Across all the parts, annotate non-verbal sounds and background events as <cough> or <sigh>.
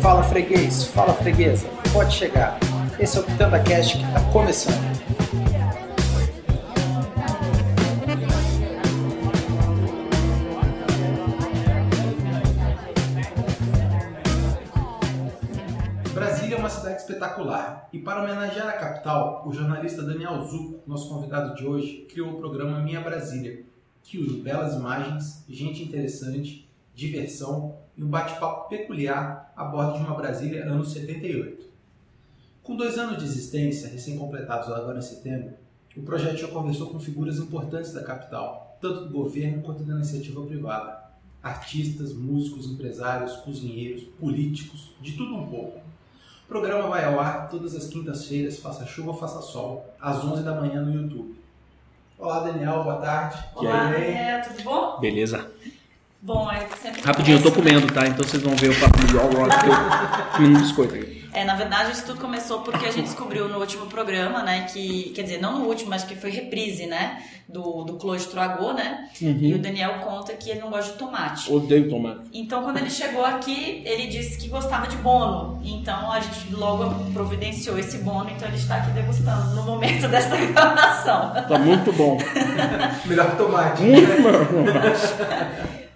Fala freguês, fala freguesa, pode chegar. Esse é o Pitanda Cast que está começando. Espetacular e para homenagear a capital, o jornalista Daniel Zucco, nosso convidado de hoje, criou o programa Minha Brasília, que une belas imagens, gente interessante, diversão e um bate-papo peculiar a bordo de uma Brasília anos 78. Com dois anos de existência, recém-completados agora em setembro, o projeto já conversou com figuras importantes da capital, tanto do governo quanto da iniciativa privada. Artistas, músicos, empresários, cozinheiros, políticos, de tudo um pouco. O programa vai ao ar todas as quintas-feiras, faça chuva ou faça sol, às 11 da manhã no YouTube. Olá, Daniel, boa tarde. Olá? Daniel, tudo bom? Beleza. Bom, é sempre Rapidinho, eu tô comendo, tá? Então vocês vão ver o papo de all rock que eu <laughs> comendo um biscoito aqui. É, na verdade, isso tudo começou porque a gente descobriu no último programa, né, que, quer dizer, não no último, mas que foi reprise, né, do, do Close Troagô, né, e o Daniel conta que ele não gosta de tomate. Odeio tomate. Então, quando ele chegou aqui, ele disse que gostava de bono. Então, a gente logo providenciou esse bono, então ele está aqui degustando no momento <laughs> desta gravação. Tá muito bom. <laughs> Melhor tomate. Muito bom.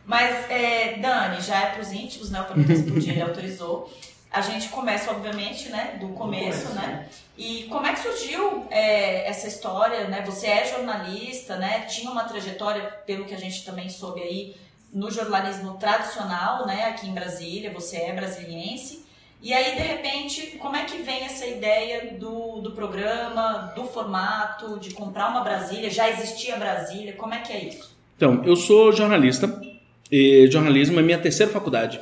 Mas, é, Dani, já é pros íntimos, né? Eu perguntei se podia, ele autorizou. A gente começa, obviamente, né? Do começo, começo, né? E como é que surgiu é, essa história, né? Você é jornalista, né? Tinha uma trajetória, pelo que a gente também soube aí, no jornalismo tradicional, né? Aqui em Brasília, você é brasiliense. E aí, de repente, como é que vem essa ideia do, do programa, do formato, de comprar uma Brasília? Já existia Brasília? Como é que é isso? Então, eu sou jornalista. E jornalismo é minha terceira faculdade.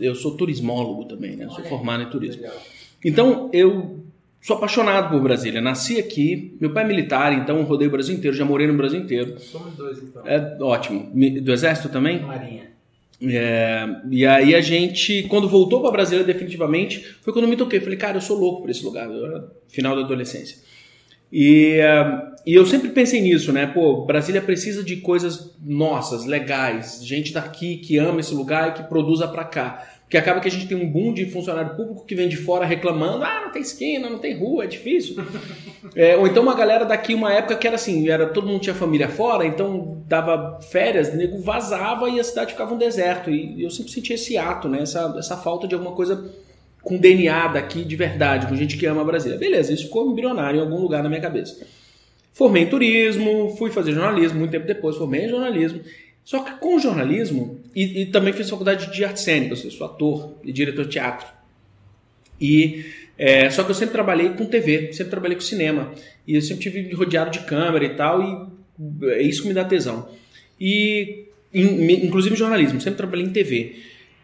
Eu sou turismólogo também, né? Sou Olha formado em turismo. Legal. Então, eu sou apaixonado por Brasília. Nasci aqui, meu pai é militar, então eu rodei o Brasil inteiro, já morei no Brasil inteiro. Somos dois, então. É ótimo. Do Exército também? Marinha. É, e aí a gente, quando voltou para Brasília definitivamente, foi quando eu me toquei. Falei, cara, eu sou louco por esse lugar. Eu era final da adolescência. E, é, e eu sempre pensei nisso, né? Pô, Brasília precisa de coisas nossas, legais, gente daqui que ama esse lugar e que produza para cá. Porque acaba que a gente tem um boom de funcionário público que vem de fora reclamando, ah, não tem esquina, não tem rua, é difícil. <laughs> É, ou então uma galera daqui, uma época que era assim, era, todo mundo tinha família fora, então dava férias, o nego vazava e a cidade ficava um deserto. E eu sempre senti esse ato, né? Essa, essa falta de alguma coisa com DNA daqui de verdade, com gente que ama Brasília. Beleza, isso ficou embrionário em algum lugar na minha cabeça. Formei em turismo, fui fazer jornalismo, muito tempo depois formei em jornalismo. Só que com jornalismo, e, e também fiz faculdade de artes cênicas, eu sou ator e diretor de teatro. E é, só que eu sempre trabalhei com TV, sempre trabalhei com cinema. E eu sempre tive rodeado de câmera e tal, e é isso que me dá tesão. E in- inclusive jornalismo, sempre trabalhei em TV.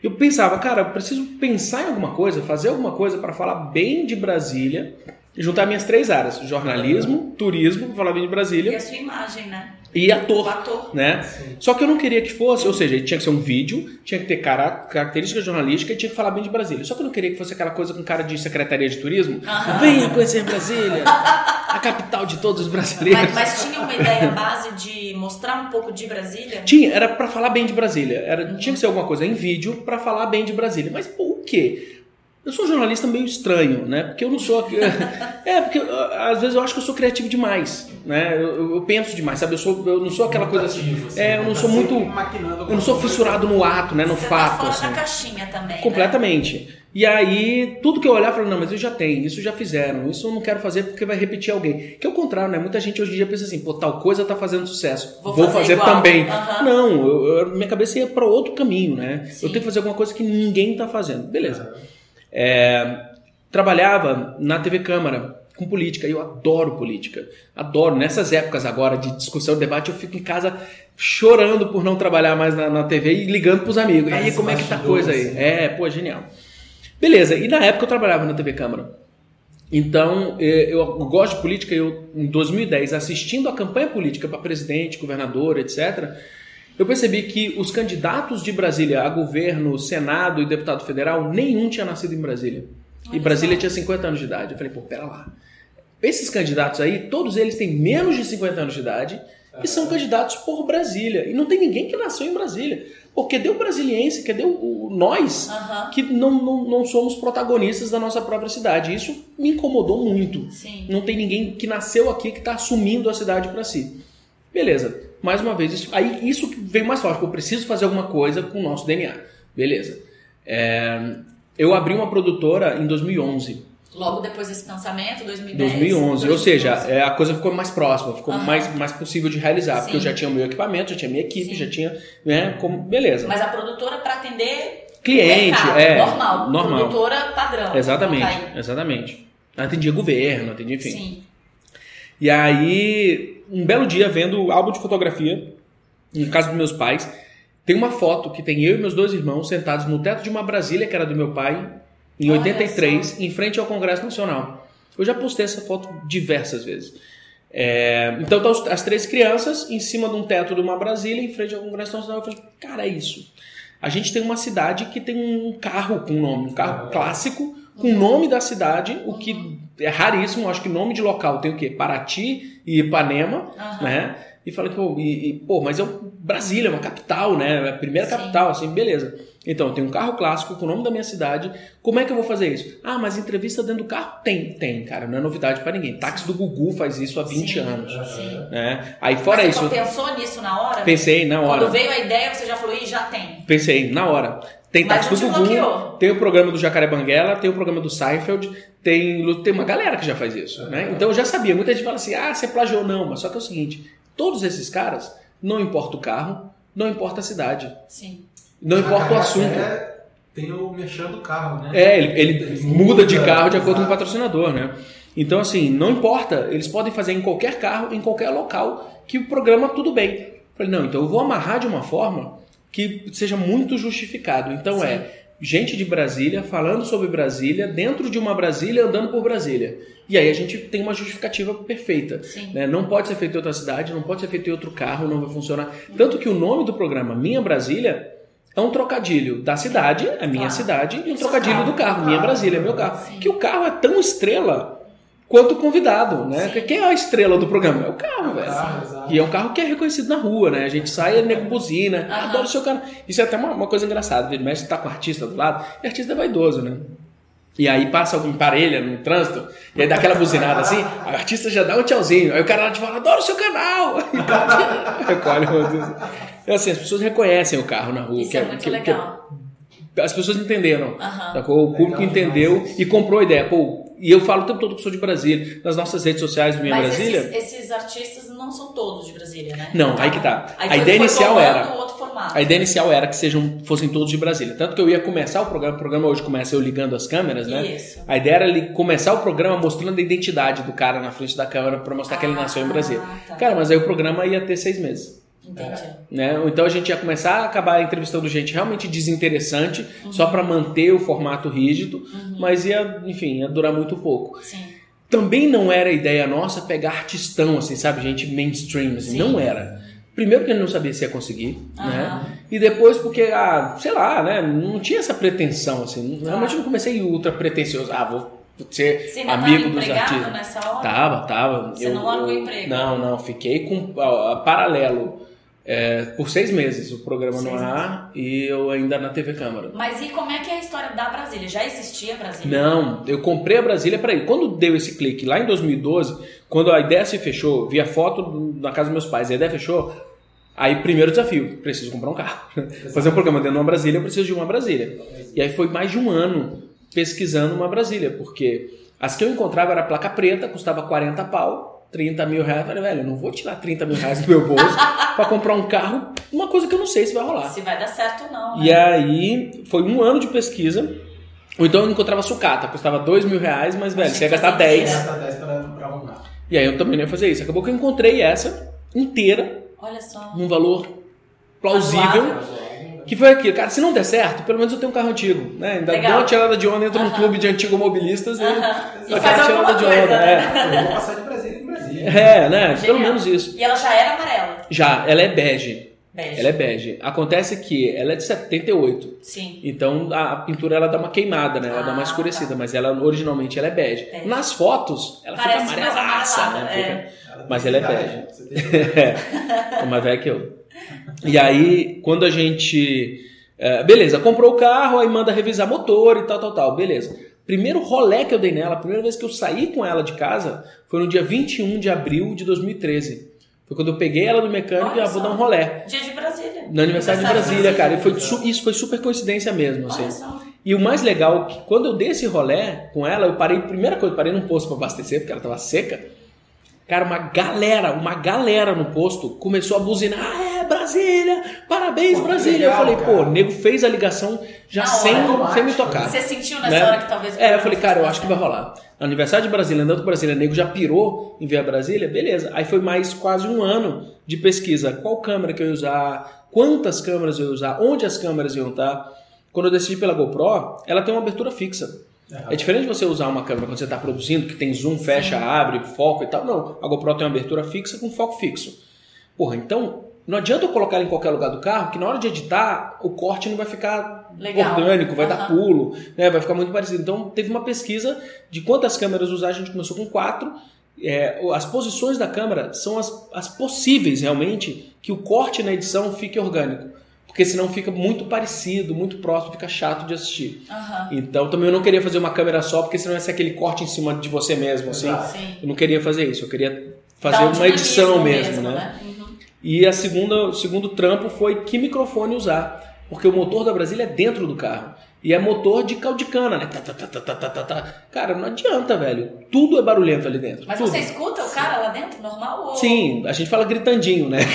Eu pensava, cara, eu preciso pensar em alguma coisa, fazer alguma coisa para falar bem de Brasília e juntar minhas três áreas: jornalismo, turismo, falar bem de E Brasília, a sua imagem, né? e ator ator. né? Sim. Só que eu não queria que fosse, ou seja, tinha que ser um vídeo, tinha que ter cara- característica jornalística e tinha que falar bem de Brasília. Só que eu não queria que fosse aquela coisa com cara de secretaria de turismo. Aham. Venha conhecer Brasília, a capital de todos os brasileiros. Mas, mas tinha uma ideia base de mostrar um pouco de Brasília? Tinha, era pra falar bem de Brasília. Era, tinha que ser alguma coisa em vídeo pra falar bem de Brasília. Mas por quê? Eu sou um jornalista meio estranho, né? Porque eu não sou. <laughs> É, porque uh, às vezes eu acho que eu sou criativo demais, né? Eu, eu- eu penso demais, sabe? Eu, sou, eu não sou aquela coisa assim. Assim, É, eu né? não Tá sou muito. sempre maquinando Eu não sou fissurado no ato, né? No Você fato. tá fora assim. da caixinha também, né? Completamente. E aí, tudo que eu olhar, eu falo, não, mas eu já tenho, isso já fizeram, isso eu não quero fazer porque vai repetir alguém. Que é o contrário, né? Muita gente hoje em dia pensa assim, pô, tal coisa tá fazendo sucesso, Vou vou, fazer fazer, também. Aham. Não, eu- eu- minha cabeça ia para outro caminho, né? Sim. Eu tenho que fazer alguma coisa que ninguém tá fazendo. Beleza. É, trabalhava na TV Câmara com política e eu adoro política. Adoro. Nessas épocas agora de discussão, debate, eu fico em casa chorando por não trabalhar mais na, na TV e ligando pros amigos. E aí, como é que tá a coisa aí? É, pô, genial. Beleza, e na época eu trabalhava na TV Câmara. Então, eh, eu gosto de política, eu em 2010, assistindo a campanha política para presidente, governador, etc., eu percebi que os candidatos de Brasília a governo, Senado e deputado federal, nenhum tinha nascido em Brasília. E Olha Brasília só. tinha 50 anos de idade. Eu falei, pô, pera lá. esses candidatos aí, todos eles têm menos de 50 anos de idade e são candidatos por Brasília. E não tem ninguém que nasceu em Brasília. Porque deu brasiliense, que deu o, nós, que não, não, não somos protagonistas da nossa própria cidade. Isso me incomodou muito. Sim. Não tem ninguém que nasceu aqui que está assumindo a cidade para si. Beleza. Mais uma vez, isso, aí isso que veio mais forte. Eu preciso fazer alguma coisa com o nosso DNA. Beleza. É, eu abri uma produtora em 2011. Logo depois desse pensamento, 2010. 2011. Ou seja, é, a coisa ficou mais próxima, ficou Aham. mais, mais possível de realizar. Porque eu Sim. já tinha o meu equipamento, já tinha minha equipe, Sim. já tinha. Né, como, beleza. Mas a produtora para atender Cliente, mercado, é. normal. normal. Produtora padrão. Exatamente, Tá exatamente. Atendia governo, atendia, enfim. Sim. E aí, um belo dia, vendo o álbum de fotografia, em casa dos meus pais, tem uma foto que tem eu e meus dois irmãos sentados no teto de uma Brasília, que era do meu pai, em Olha 83, em frente ao Congresso Nacional. Eu já postei essa foto diversas vezes. É, então, estão as- as três crianças em cima de um teto de uma Brasília, em frente ao Congresso Nacional. Eu falei, cara, é isso. A gente tem uma cidade que tem um carro com nome, um carro clássico com o nome da cidade, o que é raríssimo. Acho que nome de local tem o quê? Paraty e Ipanema, Aham. né? E falei, pô, e, e, pô, mas é um Brasília, é uma capital, né? É a primeira Sim. capital, assim, beleza. Então, eu tenho um carro clássico com o nome da minha cidade. Como é que eu vou fazer isso? Ah, mas entrevista dentro do carro? Tem, tem, cara. Não é novidade pra ninguém. Táxi do Gugu faz isso há 20 Sim, anos. Sim. Né? Aí, fora Mas isso, você pensou nisso na hora? pensei na hora. Quando veio a ideia, você já falou, ih, já tem. Pensei, na hora. Tem táxi do Gugu, bloqueou. tem o programa do Jacaré Banguela, tem o programa do Seinfeld, tem, tem uma galera que já faz isso, né? Então eu já sabia. Muita gente fala assim, ah, você plagiou não. Mas só que é o seguinte, todos esses caras, não importa o carro, não importa a cidade, Sim. não importa o assunto. É, tem o mexendo do carro, né? É, ele, ele muda de carro de acordo com o patrocinador, né? Então, assim, não importa, eles podem fazer em qualquer carro, em qualquer local, que o programa tudo bem. Falei, não, então eu vou amarrar de uma forma que seja muito justificado. Então Sim. é gente de Brasília falando sobre Brasília, dentro de uma Brasília, andando por Brasília. E aí a gente tem uma justificativa perfeita. Né? Não pode ser feito em outra cidade, não pode ser feito em outro carro, não vai funcionar. Tanto que o nome do programa Minha Brasília é um trocadilho da cidade, a minha Claro. cidade, e um trocadilho carro. do carro, minha Brasília, meu carro. Sim. Que o carro é tão estrela quanto o convidado, né? Sim. Quem é a estrela do programa? É o carro, velho. carro, exato. E é um carro que é reconhecido na rua, né? A gente sai, é nego buzina, Aham. adoro o seu carro. Isso é até uma, uma coisa engraçada. Vira e mexe, tá com o artista do lado, e o artista é vaidoso, né? E aí passa alguém parelha no trânsito, e aí dá aquela buzinada assim, aí o artista já dá um tchauzinho, aí o cara lá te fala, adoro o seu canal! <laughs> Recolhe o Deus. Então, assim, as pessoas reconhecem o carro na rua. Isso que é muito que- legal. que as pessoas entenderam. Sacou? O público Legal entendeu demais e comprou a ideia. Pô, e eu falo o tempo todo que sou de Brasília. Nas nossas redes sociais do Minha Mas Brasília. esses, esses artistas não são todos de Brasília, né? Não, aí que tá. Aí A ideia inicial era- outro formato. A ideia inicial era que sejam, fossem todos de Brasília. Tanto que eu ia começar o programa. O programa hoje começa eu ligando as câmeras, né? Isso. A ideia era ele começar o programa mostrando a identidade do cara na frente da câmera pra mostrar que ele nasceu em Brasília. Ah, tá. Cara, mas aí o programa ia ter seis meses. Entendi. Né? Então a gente ia começar a acabar entrevistando gente realmente desinteressante, Uhum. só para manter o formato rígido, mas ia, enfim, ia durar muito pouco. Sim. Também não era ideia nossa pegar artistão, assim, sabe? Gente mainstream, assim, Sim. não era. Primeiro porque ele não sabia se ia conseguir, né? Aham. E depois porque, ah, sei lá, né? Não tinha essa pretensão, assim. Tá. Realmente não comecei ultra pretensioso. Ah, vou ser Você amigo dos artistas. nessa hora? Tava, tava. Você não largou o emprego? Não, não. Fiquei com ó, paralelo é, por seis meses o programa no Seis ar e eu ainda na TV Câmara. Mas e como é que é a história da Brasília? Já existia Brasília? Não, eu comprei a Brasília para ir. Quando deu esse clique lá em 2012, quando a ideia se fechou, vi a foto na casa dos meus pais, a ideia fechou. Aí, primeiro desafio, preciso comprar um carro. <laughs> Fazer um programa dentro de uma Brasília, eu preciso de uma Brasília. E aí foi mais de um ano pesquisando uma Brasília, porque as que eu encontrava era placa preta, custava 40 pau, 30 mil reais. Eu falei, velho, eu não vou tirar 30 mil reais do meu bolso <laughs> para comprar um carro, uma coisa que eu não sei se vai rolar. Se vai dar certo ou não, né? E aí, foi um ano de pesquisa. Ou então eu encontrava sucata, custava dois mil reais, mas, velho, você ia gastar Fazer 10. Gasta 10 pra, pra arrumar. E aí eu também não ia fazer isso. Acabou que eu encontrei essa inteira, Olha só. num valor plausível. Que foi aquilo, cara, se não der certo, pelo menos eu tenho um carro antigo, né? Ainda Legal. dou uma tirada de onda, entro num Aham. clube de antigomobilistas e, Aham. E aquela faz tirada de coisa, onda, né? Eu é. É, né? Pelo Genial. menos isso. E ela já era amarela. Já, ela é bege. Bege. Ela é bege. Acontece que ela é de 78. Sim. Então a, pintura ela dá uma queimada, né? Ela dá uma Ah, escurecida, tá. mas ela originalmente ela é bege. Bege. Nas fotos, ela Parece fica mais amarelaça, amarelada, né? é. Fica- Mas ela é bege. <laughs> é mais velha que eu. E aí, quando a gente. é, beleza, comprou o carro, aí manda revisar motor e tal, tal, tal. Beleza. Primeiro rolê que eu dei nela, a primeira vez que eu saí com ela de casa, foi no dia 21 de abril de 2013. Foi quando eu peguei ela do mecânico e Olha ah, vou dar um rolê. Dia de Brasília. No aniversário de Brasília, cara. E foi isso foi super coincidência mesmo, assim. Olha só. E o mais legal é que quando eu dei esse rolê com ela, eu parei, primeira coisa, eu parei num posto pra abastecer, porque ela tava seca. Cara, uma galera, uma galera no posto começou a buzinar, ah, é, Brasília, parabéns, Pô, Brasília. legal, eu falei, pô, cara. o nego fez a ligação já Na sem, hora. sem me tocar. Você sentiu nessa Né? hora que talvez... É, eu falei, cara, eu acho que vai rolar. Aniversário de Brasília, andando com Brasília, nego já pirou em ver a Brasília, beleza. Aí foi mais quase um ano de pesquisa. Qual câmera que eu ia usar, quantas câmeras eu ia usar, onde as câmeras iam estar. Quando eu decidi pela GoPro, ela tem uma abertura fixa. É diferente de você usar uma câmera quando você está produzindo, que tem zoom, fecha, abre, foco e tal. Não, a GoPro tem uma abertura fixa com foco fixo. Porra, então não adianta eu colocar ela em qualquer lugar do carro, que na hora de editar, o corte não vai ficar Legal. orgânico, vai dar Aham. pulo, né? vai ficar muito parecido. Então teve uma pesquisa de quantas câmeras usar, a gente começou com quatro. É, as posições da câmera são as, as possíveis realmente que o corte na edição fique orgânico. Porque senão fica muito parecido, muito próximo, fica chato de assistir. Aham. Então também eu não queria fazer uma câmera só, porque senão ia ser aquele corte em cima de você mesmo, assim. Sim. Eu não queria fazer isso, eu queria fazer Dá um uma edição dinamismo mesmo, né? Uhum. E a segunda, o segundo trampo foi que microfone usar. Porque o motor da Brasília é dentro do carro. E é motor de caldicana, né? Tá, tá, tá, tá, tá, tá, tá, tá. Cara, não adianta, velho. Tudo é barulhento ali dentro. Mas tudo. você escuta o cara lá dentro, normal? Ou... Sim, a gente fala gritandinho, né? <laughs>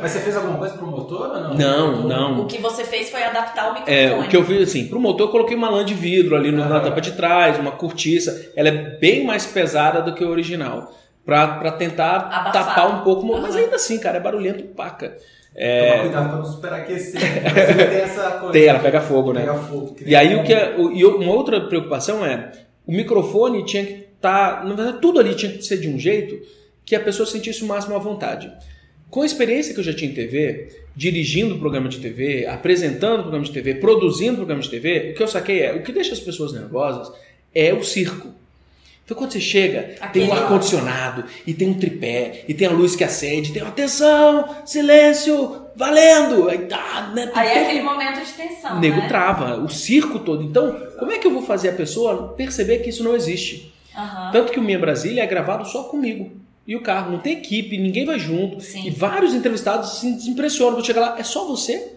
Mas você fez alguma coisa pro motor ou não? Não, Motor? não. O que você fez foi adaptar o microfone. É, o que eu fiz assim, pro motor eu coloquei uma lã de vidro ali no- na tampa de trás, uma cortiça. Ela é bem mais pesada do que o original. Pra, pra tentar tapar um pouco, mas Aham. ainda assim, cara, é barulhento paca. Tomar cuidado pra não superaquecer. Você tem essa coisa. Tem, ela pega fogo, né? Pega fogo. E aí o que é, o- e uma outra preocupação é o microfone tinha que estar, na verdade tudo ali tinha que ser de um jeito que a pessoa sentisse o máximo à vontade. Com a experiência que eu já tinha em TV, dirigindo programa de TV, apresentando programa de TV, produzindo programa de TV, o que eu saquei é o que deixa as pessoas nervosas é o circo. Então quando você chega, tem um Aquele- ar-condicionado, e tem um tripé, e tem a luz que acende, tem atenção, silêncio, valendo! Aí tá, né? Aí é aquele momento de tensão, o nego né? trava, o circo todo. Então, como é que eu vou fazer a pessoa perceber que isso não existe? Aham. Tanto que o Minha Brasília é gravado só comigo. E o carro, não tem equipe, ninguém vai junto. Sim. E vários entrevistados se impressionam. Vou chegar lá, é só você?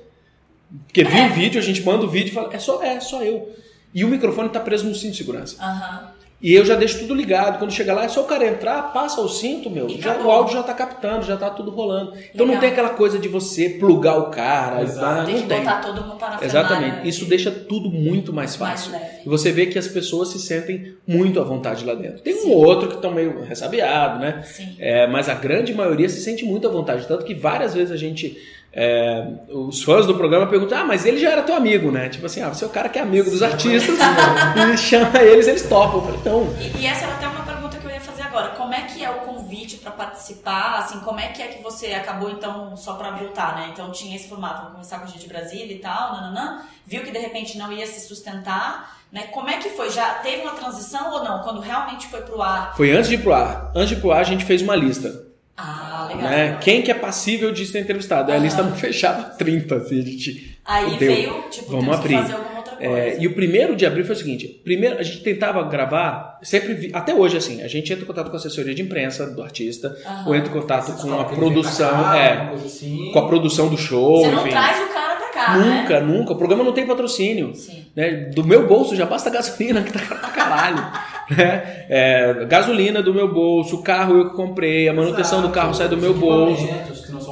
Porque viu É. o vídeo, a gente manda o vídeo e fala, é só, é só eu. E o microfone tá preso no cinto de segurança. Aham. E eu já deixo tudo ligado. Quando chega lá, é só o cara entrar, passa o cinto, meu. E Já, o áudio já tá captando, já tá tudo rolando. Então não Legal. tem aquela coisa de você plugar o cara. Exato. e Tem não que tem. botar todo mundo para Exatamente. Isso deixa tudo muito mais mais fácil. leve. E você vê que as pessoas se sentem muito à vontade lá dentro. Tem um ou outro que estão meio ressabiado, né? Sim. É, mas a grande maioria se sente muito à vontade. Tanto que várias vezes a gente. É, os fãs do programa perguntam: Ah, mas ele já era teu amigo, né? Tipo assim, ah, você é o cara que é amigo dos artistas <laughs> e chama eles, eles topam. Então, E, e essa era até uma pergunta que eu ia fazer agora. Como é que é o convite para participar? Assim, como é que é que você acabou então só para voltar, né? Então tinha esse formato, vamos conversar com a gente de Brasília e tal, nananã. Viu que de repente não ia se sustentar, né? Como é que foi? Já teve uma transição ou não? Quando realmente foi pro ar? foi antes de ir pro ar. Antes de ir pro ar, a gente fez uma lista. Ah, legal. Né? Quem que é passível de ser entrevistado? Aí a lista não fechava 30, assim, a gente. Aí Fudeu. veio, tipo, Vamos abrir. fazer alguma outra coisa. É, e o primeiro de abril foi o seguinte: primeiro a gente tentava gravar, sempre vi- até hoje assim, a gente entra em contato com a assessoria de imprensa do artista, Aham. ou entra em contato Vocês com a produção, cá, é, assim. com a produção do show, Você não enfim. traz o cara cá, né? Nunca, nunca. O programa não tem patrocínio. Né? Do meu bolso já basta a gasolina, que tá caro pra caralho. <laughs> né? É, gasolina do meu bolso, o carro eu que comprei, a manutenção do Exato. carro sai do meu bolso.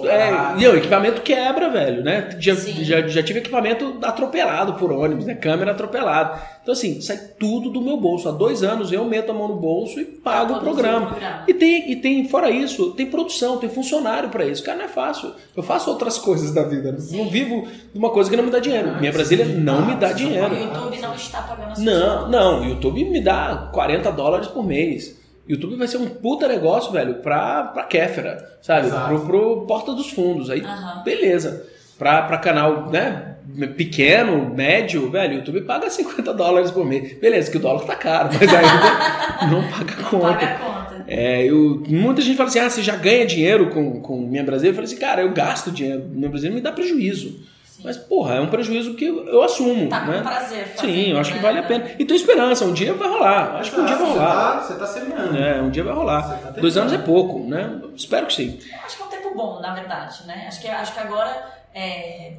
É, e o equipamento quebra, velho, né? Já, Sim. já, já tive equipamento atropelado por ônibus, né? Câmera atropelada. Então, assim, sai tudo do meu bolso. Há dois anos eu meto a mão no bolso e pago o programa. programa. E tem, e tem, fora isso, tem produção, tem funcionário pra isso. Cara, não é fácil. Eu faço outras <laughs> coisas da vida. Não vivo de uma coisa que não me dá dinheiro. Ah, Minha sim. Brasília não me dá Ah, dinheiro. O YouTube não está pagando as Não, não, o YouTube me dá 40 dólares por mês. YouTube vai ser um puta negócio, velho, pra, pra Kéfera, sabe? Exato. Pro, pro Porta dos Fundos. Aí, Aham. beleza. Pra, pra canal, né? Pequeno, médio, velho, o YouTube paga 50 dólares por mês. Beleza, que o dólar tá caro, mas ainda <laughs> não paga Não conta. paga a conta. É, eu, muita gente fala assim: ah, você já ganha dinheiro com, com Minha Brasília? Eu falei assim, cara, eu gasto dinheiro. Minha Brasília me dá prejuízo. Mas, porra, é um prejuízo que eu, eu assumo. Tá com né? prazer fazer, Sim, eu acho que né? vale a pena. E tenho esperança, um dia vai rolar. Acho que um dia vai rolar. Você tá, você tá semeando. É, um dia vai rolar. Tá. Dois anos é pouco, né? Espero que sim. Acho que é um tempo bom, na verdade, né? Acho que, acho que agora é,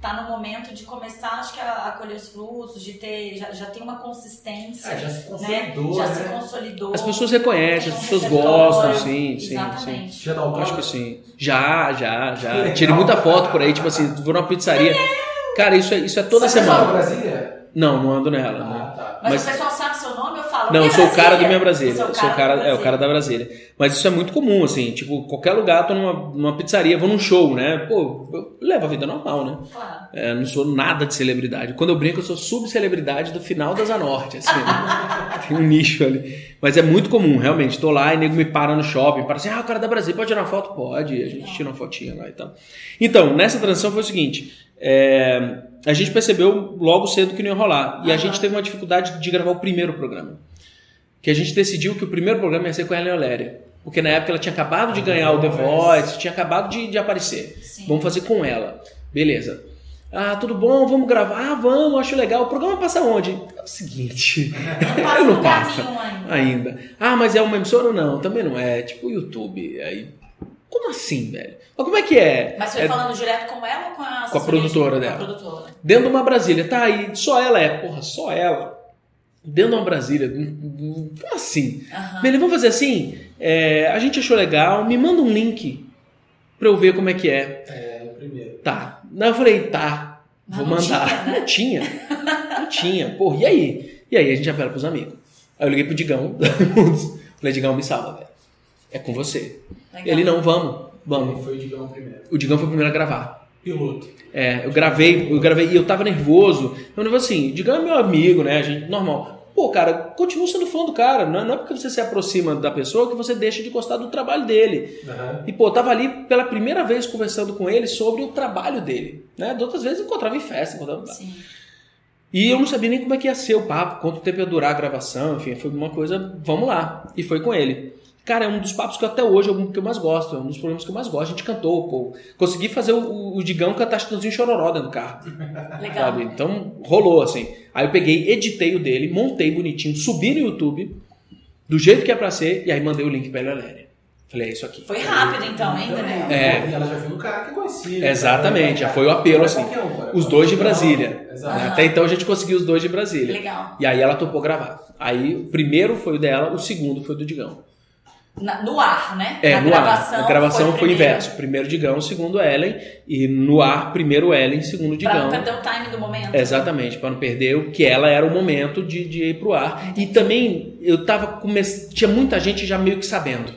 tá no momento de começar, acho que a, a colher os frutos, de ter, já, já tem uma consistência, É, já se né? consolidou, Já né? se consolidou. As pessoas reconhecem, as um pessoas gostam, sim, sim, sim. Exatamente. Já dá Eu acho que sim. Já, já, já. legal. Tirei muita foto por aí, tipo assim, vou numa pizzaria. Cara, isso é, isso é toda Você semana. Você Brasília? Não, não ando nela. né? Ah, tá. Mas, Mas- o pessoal Não, eu "Minha sou o cara do Minha Brasília". Sou o cara, é o cara da Brasília. Mas isso é muito comum, assim, tipo, qualquer lugar, tô numa, numa pizzaria, vou num show, né? Pô, eu levo a vida normal, né? Claro. É, não sou nada de celebridade. Quando eu brinco, eu sou subcelebridade do final da Zanorte, assim, né? <laughs> Tem um nicho ali. Mas é muito comum, realmente. Tô lá e nego me para no shopping, para assim, ah, o cara da Brasília pode tirar uma foto? Pode, a gente tira uma fotinha lá e tal. Então, nessa transição foi o seguinte, é, a gente percebeu logo cedo que não ia rolar. E a Aham. gente teve uma dificuldade de gravar o primeiro programa. Que a gente decidiu que o primeiro programa ia ser com a Ellen Oléria. Porque na época ela tinha acabado de ganhar o The Voice, tinha acabado de, de aparecer. Sim. Vamos fazer com ela. Beleza. Ah, tudo bom, vamos gravar. Ah, vamos, acho legal. O programa passa onde? É o seguinte. <laughs> Passa não passa ainda. ainda. Ah, mas é uma emissora? Não, também não é. Tipo o YouTube. Aí, como assim, velho? Mas como é que é? Mas foi É falando direto com ela ou com a Com a produtora com dela. a produtora. Dentro de uma Brasília. Tá aí, só ela é. Porra, só ela. Dentro de uma Brasília. Como assim? Aham. Beleza, vamos fazer assim? É, a gente achou legal, me manda um link pra eu ver como é que é. É, o primeiro. Tá. Não, eu falei, tá, Mas vou não mandar. tinha, né? Não <laughs> tinha. Não tinha. Porra, e aí? E aí a gente apela pros amigos. Aí eu liguei pro Digão. <laughs> falei, Digão, me salva, velho. É com você. Legal. Ele não, vamos, vamos. Ele foi o Digão primeiro. O Digão foi o primeiro a gravar. Piloto. É, eu gravei, eu gravei e eu tava nervoso. Eu nervoso assim, Digão é meu amigo, né? A gente, normal. Pô, cara, continua sendo fã do cara. Não é, não é porque você se aproxima da pessoa que você deixa de gostar do trabalho dele. Aham. E, pô, tava ali pela primeira vez conversando com ele sobre o trabalho dele. Né? De outras vezes eu encontrava em festa, encontrava... Sim. E eu não sabia nem como é que ia ser o papo, quanto tempo ia durar a gravação, enfim, foi uma coisa, vamos lá. E foi com ele. Cara, é um dos papos que até hoje é um que eu mais gosto, é um dos programas que eu mais gosto. A gente cantou, pô. Consegui fazer o, o, o Digão cantar Chitãozinho Chororó dentro do carro, <laughs> Legal. sabe? Então, rolou, assim. Aí eu peguei, editei o dele, montei bonitinho, subi no YouTube, do jeito que é pra ser, e aí mandei o link pra ele, Valéria. Falei, é isso aqui. Foi rápido então, ainda, né? É. E ela já viu um cara que conhecia. Exatamente, Cara, já foi o apelo, é assim. Os dois de Brasília. Exato. Aham. Até então a gente conseguiu os dois de Brasília. Legal. E aí ela topou gravar. Aí o primeiro foi o dela, o segundo foi o do Digão. Na- no ar, né? É, Na no gravação ar. A gravação foi, primeiro. inverso. Primeiro Digão, segundo Ellen. E no ar, primeiro Ellen, segundo Pra Digão. não perder o time do momento. Exatamente, para não perder o que ela era o momento de, de ir pro ar. E também eu tava começando. Tinha muita gente já meio que sabendo.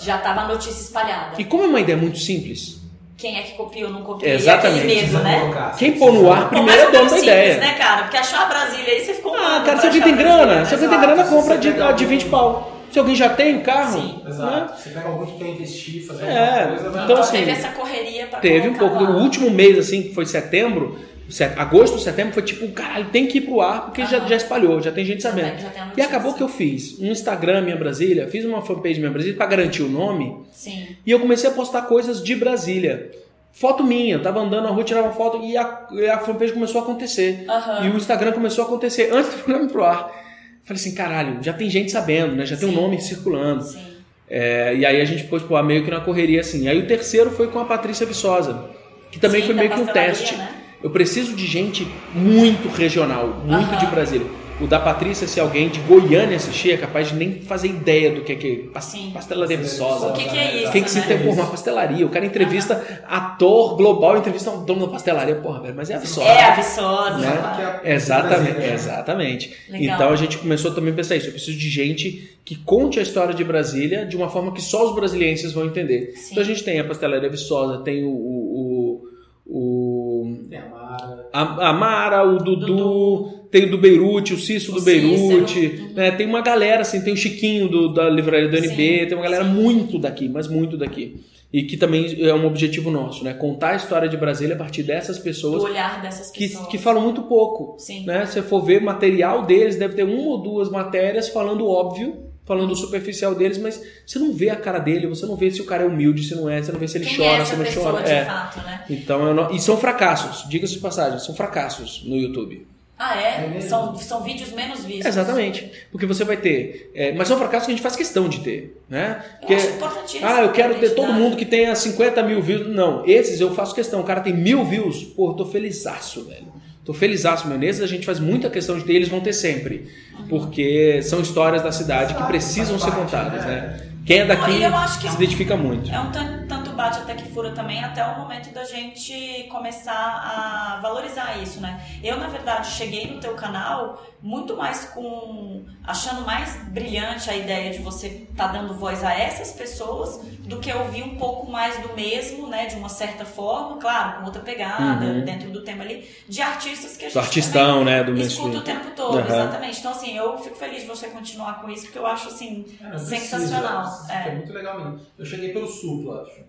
Já tava a notícia espalhada. E como é uma ideia muito simples, Quem é que copiou ou não copiou? Exatamente. Medo, né? quem pôr no ar primeiro é mas dono da simples, ideia. né, cara? Porque achou a Brasília aí, você ficou Ah, cara, você achar tem grana. Se alguém tem grana, se compra você de, de algum- 20 pau. Se alguém já tem carro, Sim. Exato. né? Você pega alguém que quer investir, fazer É, alguma coisa, vai então, assim, teve essa correria pra Teve um pouco. lá. O último mês, assim, que foi setembro, set- agosto, setembro, foi tipo, caralho, tem que ir pro ar, porque já, Aham. já espalhou, já tem gente Já sabendo. tem- já tem E acabou que eu fiz um Instagram Minha Brasília, fiz uma fanpage Minha Brasília pra garantir o nome, Sim. e eu comecei a postar coisas de Brasília. Foto minha, eu tava andando na rua, tirava uma foto e a, e a fanpage começou a acontecer. Aham. E o Instagram começou a acontecer antes do programa ir pro ar. Falei assim, caralho, já tem gente sabendo, né? Já tem um Sim. nome circulando. Sim. É, e aí a gente pôs pro ar meio que na correria assim. Aí o terceiro foi com a Patrícia Viçosa, que também Sim, foi meio que um teste. né? Eu preciso de gente muito regional, muito Aham. de Brasília. O da Patrícia, se alguém de Goiânia assistir, é capaz de nem fazer ideia do que é que é Sim. pastelaria viçosa. O que que é isso, Quem que se né? tem por uma pastelaria? O cara entrevista ator global, entrevista um dono da pastelaria. Porra, velho, mas é a Viçosa. É a Viçosa. Né? claro. Que é- Exatamente, Brasília, né? exatamente. Legal. Então a gente começou também a pensar isso. Eu preciso de gente que conte a história de Brasília de uma forma que só os brasilienses vão entender. Sim. Então a gente tem a pastelaria Viçosa, tem o, o, o, o- Tem a Mara. a, a Mara, o Dudu, Dudu. Tem o do Beirute, o Cício do Beirute, Cícero. né? tem uma galera, assim, tem o Chiquinho do, da livraria do NB, Sim, tem uma galera sim. muito daqui, mas muito daqui. E que também é um objetivo nosso, né? Contar a história de Brasília a partir dessas Do pessoas olhar dessas que, pessoas. que falam muito pouco. Sim. Né? Se você for ver material deles, deve ter uma ou duas matérias falando óbvio, falando superficial deles, mas você não vê a cara dele, você não vê se o cara é humilde, se não é, você não vê se ele Quem chora, é se não chora. de É. fato, né? Então, eu não- e são fracassos, diga-se de passagem, são fracassos no YouTube. Ah, É é? são, são vídeos menos vistos. Exatamente. Porque você vai ter. é, mas são fracassos que a gente faz questão de ter. Né? Eu Porque, acho importantíssimo. ah, eu quero ter todo identidade. mundo que tenha 50 mil views. Não, esses eu faço questão. O cara tem mil views. Pô, eu tô felizaço, velho. Tô felizaço, meu. Nesses a gente faz muita questão de ter, eles vão ter sempre. Porque são histórias da cidade que precisam ser contadas, né? né? Quem é daqui Não, eu é se um- identifica muito. É um tan- tanto bate até que fura também, até o momento da gente começar a valorizar isso, né? Eu, na verdade, cheguei no teu canal muito mais com... achando mais brilhante a ideia de você estar dando voz a essas pessoas do que ouvir um pouco mais do mesmo, né? De uma certa forma, claro, com outra pegada, Uhum. dentro do tema ali, de artistas que a Do gente artistão, né? Do escuta mainstream. o tempo todo, Aham. exatamente. Então, assim, eu fico feliz de você continuar com isso, porque eu acho, assim, É, sensacional. precisa, É. que é muito legal mesmo. Eu cheguei pelo Supla, acho.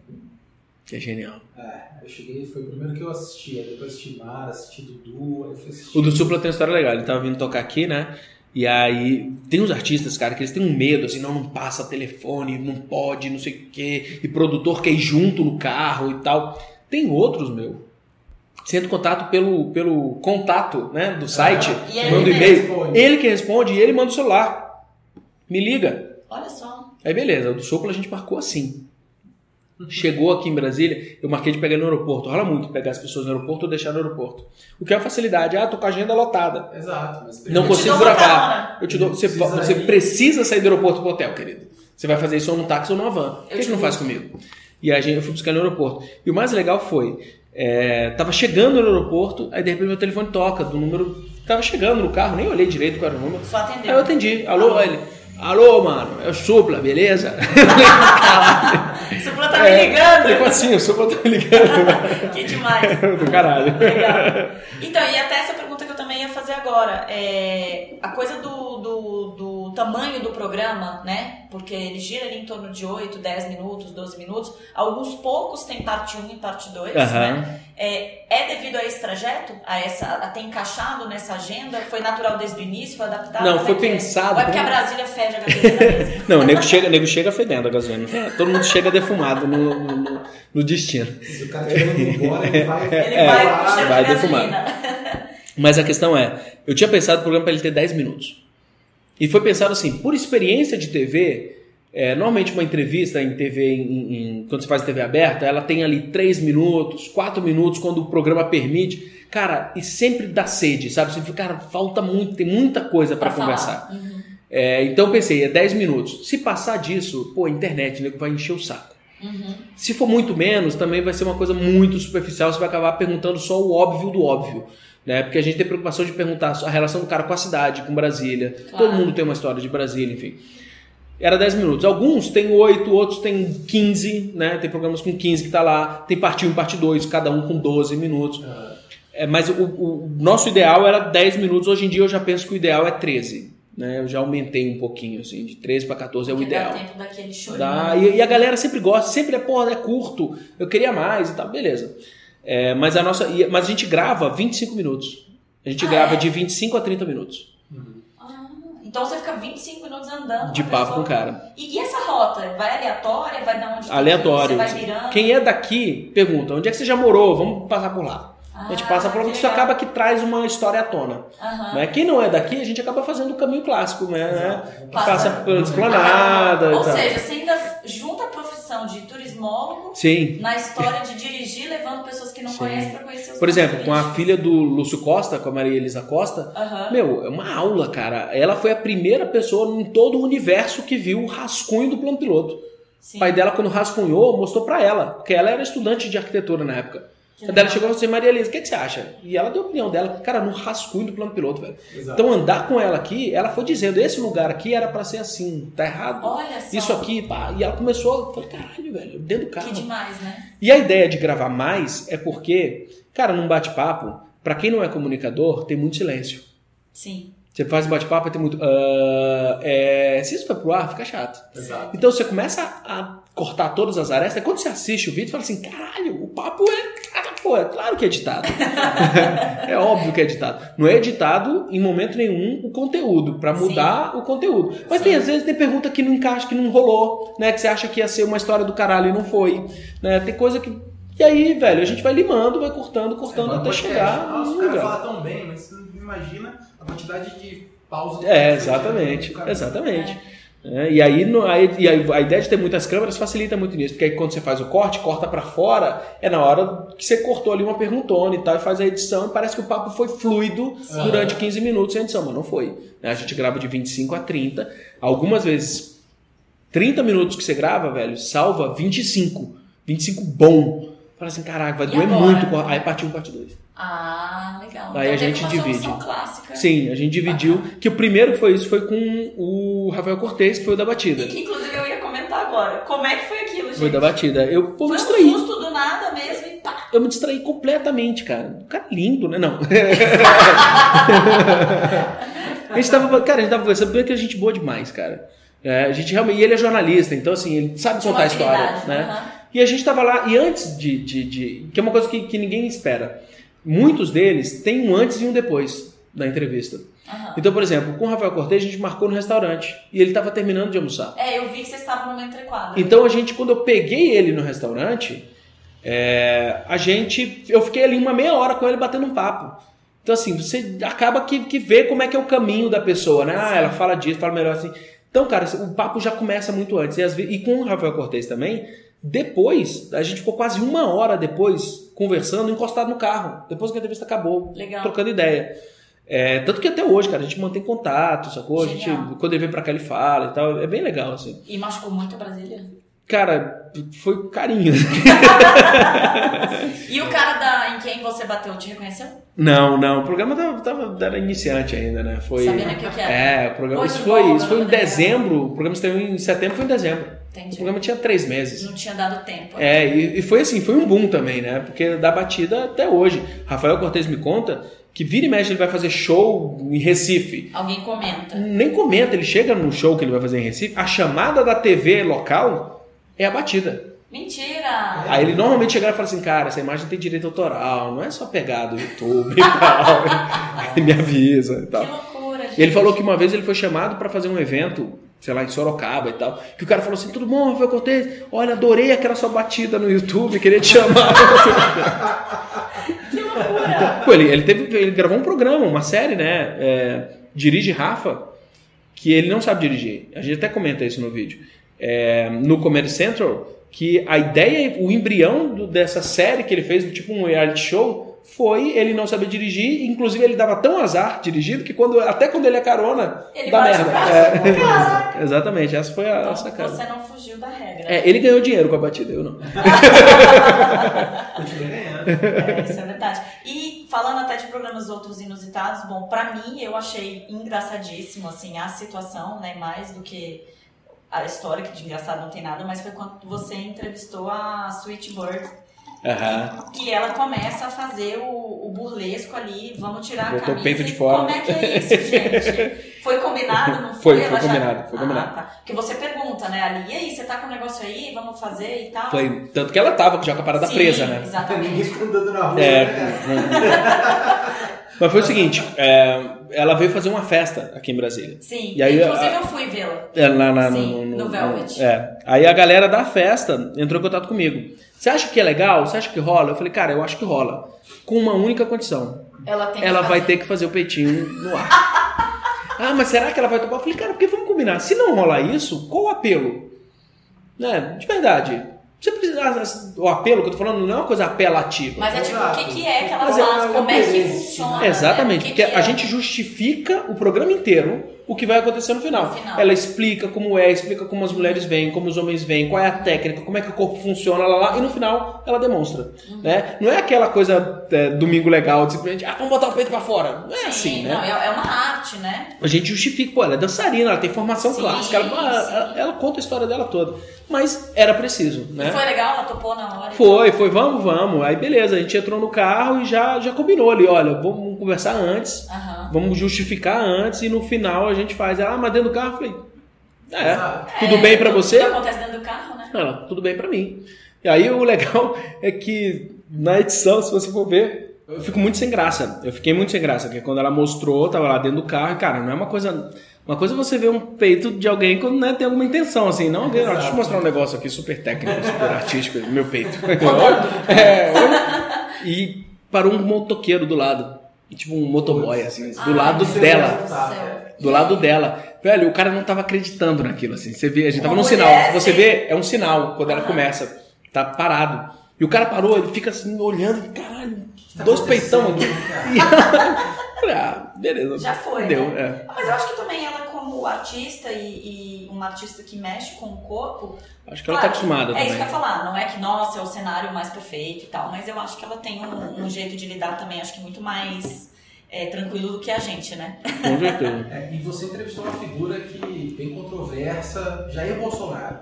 Que é genial. É, eu cheguei, foi o primeiro que eu assisti. Aí depois assisti Mara, assisti Dudu, aí eu fui assistir. O do Supla tem uma história legal. Ele tava vindo tocar aqui, né? E aí, tem uns artistas, cara, que eles têm um medo, assim, não, não passa telefone, não pode, não sei o quê, e produtor quer ir junto no carro e tal. Tem outros, meu. Em contato pelo, pelo contato, né, do site, E ele manda e-mail. responde. Ele que responde e ele manda o celular. Me liga. Olha só. Aí beleza, o do Supla a gente marcou assim. Chegou aqui em Brasília, eu marquei de pegar no aeroporto. Rola muito pegar as pessoas no aeroporto ou deixar no aeroporto. O que é uma facilidade. Ah, tô com a agenda lotada. Exato, mas Não consigo gravar. carona. Eu te dou. Você, Precisa você precisa sair do aeroporto pro hotel, querido. Você vai fazer isso ou num táxi ou numa van. Por que, Eu que não faz comigo? E a gente, eu fui buscar no aeroporto. E o mais legal foi, é, tava chegando no aeroporto, aí de repente meu telefone toca do número. Tava chegando no carro, nem olhei direito qual era o número. Só Aí atendeu. eu atendi. Alô, Alô. ele. Alô, mano, é o Supla, beleza? <laughs> Supla tá me ligando. Como assim? O Supla tá me ligando. <laughs> Que demais. <laughs> do caralho. Legal. Então, e até essa pergunta também ia fazer agora. É, a coisa do, do, do tamanho do programa, né? Porque ele gira ali em torno de 8, 10 minutos, 12 minutos. Alguns poucos tem parte 1 e parte 2, Aham. né? É, é devido a esse trajeto? A, essa, a ter encaixado nessa agenda? Foi natural desde o início? Foi adaptado? Não, foi é que é? pensado Ou é porque a Brasília fede a gasolina mesmo? <laughs> Não, o nego chega, nego chega fedendo a gasolina. É, todo mundo chega defumado no, no, no destino. Se o cara embora, ele vai. <laughs> Ele É, vai cheiro vai de gasolina. Mas a questão é, eu tinha pensado o programa para ele ter 10 minutos. E foi pensado assim, por experiência de TV, é, normalmente uma entrevista em TV, em- em- quando você faz TV aberta, ela tem ali 3 minutos, 4 minutos, quando o programa permite. Cara, e sempre dá sede, sabe? Você fica, cara, falta muito, tem muita coisa para conversar. Uhum. É, então eu pensei, é 10 minutos. Se passar disso, pô, a internet, nego vai encher o saco. Uhum. Se for muito menos, também vai ser uma coisa muito superficial, você vai acabar perguntando só o óbvio do óbvio. Né? Porque a gente tem preocupação de perguntar a relação do cara com a cidade, com Brasília. Claro. Todo mundo tem uma história de Brasília, enfim. Era 10 minutos. Alguns têm 8, outros têm 15, né? Tem programas com 15 que tá lá. Tem parte 1 parte 2, cada um com 12 minutos. Ah, É, mas o, o nosso ideal era 10 minutos. Hoje em dia eu já penso que o ideal é 13. Né? Eu já aumentei um pouquinho, assim, de 13 para 14 é o Porque ideal. dá tempo daquele show. Dá, e, e a galera sempre gosta, sempre é, porra, é curto, eu queria mais e tal, beleza. É, mas, a nossa, mas a gente grava 25 minutos. A gente Ah, grava é? de 25 a 30 minutos Ah, então você fica 25 minutos andando. de papo pessoa. com o cara. E, e essa rota? Vai aleatória? Vai dar onde Aleatório. Você vai virando? Quem é daqui, pergunta, onde é que você já morou? Vamos passar por lá. A gente Ah, passa por lá, que isso legal. acaba que traz uma história à tona. Aham. Né? Quem não é daqui, a gente acaba fazendo o caminho clássico, né? Exato. Que Passa- passa pela esplanada Ou seja, você ainda junta a profissão de turismólogo Sim. na história de dirigir, levando pessoas que não Sim. conhecem para conhecer os Por exemplo, com a filha do Lúcio Costa, com a Maria Elisa Costa. Meu, é uma aula, cara. Ela foi a primeira pessoa em todo o universo que viu o rascunho do plano piloto. Sim. O pai dela, quando rascunhou, mostrou pra ela, porque ela era estudante de arquitetura na época. Que A dela legal. chegou e falou assim, Maria Elisa, o que, que você acha? E ela deu a opinião dela, cara, no rascunho do plano piloto, velho. Exato. Então andar com ela aqui, ela foi dizendo, esse lugar aqui era pra ser assim, tá errado. Olha só. Isso aqui, pá. E ela começou, eu falei, caralho, velho, dentro do Que carro. demais, né? E a ideia de gravar mais é porque, cara, num bate-papo, pra quem não é comunicador, tem muito silêncio. Sim. Você faz um bate-papo e tem muito. "Ah, é, se isso for pro ar, fica chato. Exato. Então você começa a cortar todas as arestas. Quando você assiste o vídeo, você fala assim: caralho, o papo é. Pô, é claro que é editado. <laughs> é óbvio que é editado. Não é editado em momento nenhum o conteúdo, pra mudar o conteúdo. Mas tem, às vezes, tem pergunta que não encaixa, que não rolou, né? Que você acha que ia ser uma história do caralho e não foi. Né? Tem coisa que. E aí, velho, a gente vai limando, vai cortando, cortando Agora, até chegar. Nossa, num o cara lugar. fala tão bem, mas você não imagina a quantidade de pausa. É, exatamente, exatamente. É, e aí, no- aí- e aí a ideia de ter muitas câmeras facilita muito nisso, porque aí quando você faz o corte, corta pra fora, é na hora que você cortou ali uma perguntona e tal, e faz a edição, e parece que o papo foi fluido durante 15 minutos sem edição, mas não foi. né? A gente grava de 25 a 30, algumas vezes 30 minutos que você grava, velho, salva 25. 25 bom. Fala assim, caraca, vai E doer agora? muito. Aí parte 1, parte 2. Ah, legal. Aí a teve gente divide. Sim, a gente dividiu. Que o primeiro que foi isso foi com o Rafael Cortez, que foi o da batida. E que inclusive eu ia comentar agora. Como é que foi aquilo, gente? Foi da batida. Eu pô, me Foi distraí. um susto do nada mesmo e pá. Eu me distraí completamente, cara. O cara é lindo, né? Não. <laughs> a gente tava, cara, a gente tava conversando porque a gente boa demais, cara. É, a gente realmente, e ele é jornalista, então assim, ele sabe contar a história, né? aham. E a gente tava lá, e antes de, de, de- que é uma coisa que, que ninguém espera, muitos deles têm um antes e um depois da entrevista. Aham. Então, por exemplo, com o Rafael Cortez a gente marcou no restaurante e ele tava terminando de almoçar. É, eu vi que vocês estavam numa entrequadra. Então a gente, quando eu peguei ele no restaurante, é, a gente, eu fiquei ali uma meia hora com ele batendo um papo. Então assim, você acaba que, que vê como é que é o caminho da pessoa, né? Ah, ela fala disso, fala melhor assim. Então, cara, o papo já começa muito antes. E, vezes- e com o Rafael Cortez também, depois, a gente ficou quase uma hora depois conversando, encostado no carro, depois que a entrevista acabou, Legal. trocando ideia. É, tanto que até hoje, cara, a gente mantém contato, sacou? A gente, quando ele vem pra cá, ele fala e tal. É bem legal, assim. E machucou muito a Brasília. Cara, foi carinho. <laughs> E o cara da, em quem você bateu te reconheceu? Não, não, o programa tava, tava- era iniciante ainda, né? Foi. Sabendo o que que era? É, o programa. Foi Isso foi, isso foi em dezembro. O programa estreou em setembro, foi em dezembro. O Entendi. programa tinha três meses. Não tinha dado tempo. É, e, e foi assim, foi um boom também, né? Porque da batida até hoje. Rafael Cortez me conta que vira e mexe ele vai fazer show em Recife. Alguém comenta. Nem comenta, ele chega no show que ele vai fazer em Recife, a chamada da TV local é a batida. Mentira! Aí ele normalmente chega e fala assim, cara, essa imagem tem direito autoral, não é só pegar do YouTube e <laughs> tal. Ele me avisa e tal. Que loucura, gente. E ele falou que uma vez ele foi chamado para fazer um evento, sei lá, em Sorocaba e tal. Que o cara falou assim, tudo bom, Rafael Cortez? Olha, adorei aquela sua batida no YouTube, queria te chamar. <laughs> <laughs> Pô, ele, ele, teve, ele gravou um programa, uma série, né? É, Dirige Rafa, que ele não sabe dirigir. A gente até comenta isso no vídeo. É, no Comedy Central, que a ideia, o embrião do- dessa série que ele fez, tipo um reality show, foi ele não saber dirigir. Inclusive, ele dava tão azar dirigindo que quando, até quando ele é carona, Ele dá merda. É, <laughs> exatamente, essa foi a Então, sacada. você não fugiu da regra. É, ele ganhou dinheiro com a batida, eu não. <laughs> Continua ganhando. É, isso é verdade. E falando até de programas outros inusitados, bom, pra mim eu achei engraçadíssimo, assim, a situação, né, mais do que a história, que de engraçado não tem nada, mas foi quando você entrevistou a Sweet Bird, Aham. que ela começa a fazer o, o burlesco ali, vamos tirar a Botou o camisa. peito de fora. Como é que é isso, gente? <laughs> Foi combinado, não foi? Foi, foi Ela já- combinado, foi combinado. Ah, tá. Porque você pergunta, né, ali, e aí, você tá com o negócio aí, vamos fazer e tal? Foi, tanto que ela tava já com a parada Sim, presa, né? Exatamente. Ninguém fica andando na rua, É. né? <laughs> Mas foi o seguinte, é, ela veio fazer uma festa aqui em Brasília. Sim, E aí, inclusive a- eu fui vê-la. É, na- Sim, no Velvet. É. Aí a galera da festa entrou em contato comigo. Você acha que é legal? Você acha que rola? Eu falei, cara, eu acho que rola. Com uma única condição. Ela tem ela vai ter que fazer o peitinho no ar. <laughs> ah, mas será que ela vai topar? Eu falei, cara, porque vamos combinar. Se não rolar isso, qual o apelo? Né? De verdade. Você precisa. O apelo que eu tô falando não é uma coisa apelativa. Mas é tipo, o Exato. que, que é que ela é faz? Como é que funciona? né? Exatamente, né? O porque que que a é? gente justifica o programa inteiro o que vai acontecer no final. No final. Ela explica como é, explica como as mulheres vêm, como os homens vêm, qual é a técnica, como é que o corpo funciona, lá, lá, e no final ela demonstra. Uhum. Né? Não é aquela coisa é, domingo legal, de simplesmente, ah, vamos botar o peito pra fora. Não é assim, Sim, né? não, é, é uma arte, né? A gente justifica, pô, ela é dançarina, ela tem formação Sim, clássica, ela, ela- ela- conta a história dela toda. Mas era preciso, né? E foi legal, ela topou na hora. Foi, foi, vamos, vamos. Aí beleza, a gente entrou no carro e já, já combinou ali, olha, vamos conversar antes. Aham. vamos justificar antes e no final a gente faz. Ah, mas dentro do carro? Eu falei, é, Exato. tudo É, bem pra tudo você? que acontece dentro do carro, né? Ela, tudo bem pra mim. E aí o legal <laughs> é que na edição, se você for ver, eu fico muito sem graça. Eu fiquei muito sem graça, porque quando ela mostrou, tava lá dentro do carro, e cara, não é uma coisa. Uma coisa é você ver um peito de alguém quando né, tem alguma intenção, assim, não alguém, deixa eu mostrar um negócio aqui super técnico, <laughs> super artístico, meu peito. <laughs> é, e parou um motoqueiro do lado. Tipo um motoboy, assim, do Ai, lado meu dela. Do lado dela. Velho, o cara não tava acreditando naquilo, assim. Você vê, a gente tava Uma num mulher, sinal. Você sim. vê, é um sinal quando ela começa. Tá parado. E o cara parou, ele fica assim, olhando, caralho, Tá dois peitão aqui. cara? E- <laughs> Falei, ah, beleza. Já foi, Deu, né? é. Ah, Mas eu acho que também ela, como artista e, e uma artista que mexe com o corpo. Acho que ela tá claro, acostumada É também. isso que eu ia falar. Não é que, nossa, é o cenário mais perfeito e tal. Mas eu acho que ela tem um, um jeito de lidar também, acho que muito mais é, tranquilo do que a gente, né? Com certeza. <laughs> É, e você entrevistou uma figura que bem controversa, Jair Bolsonaro.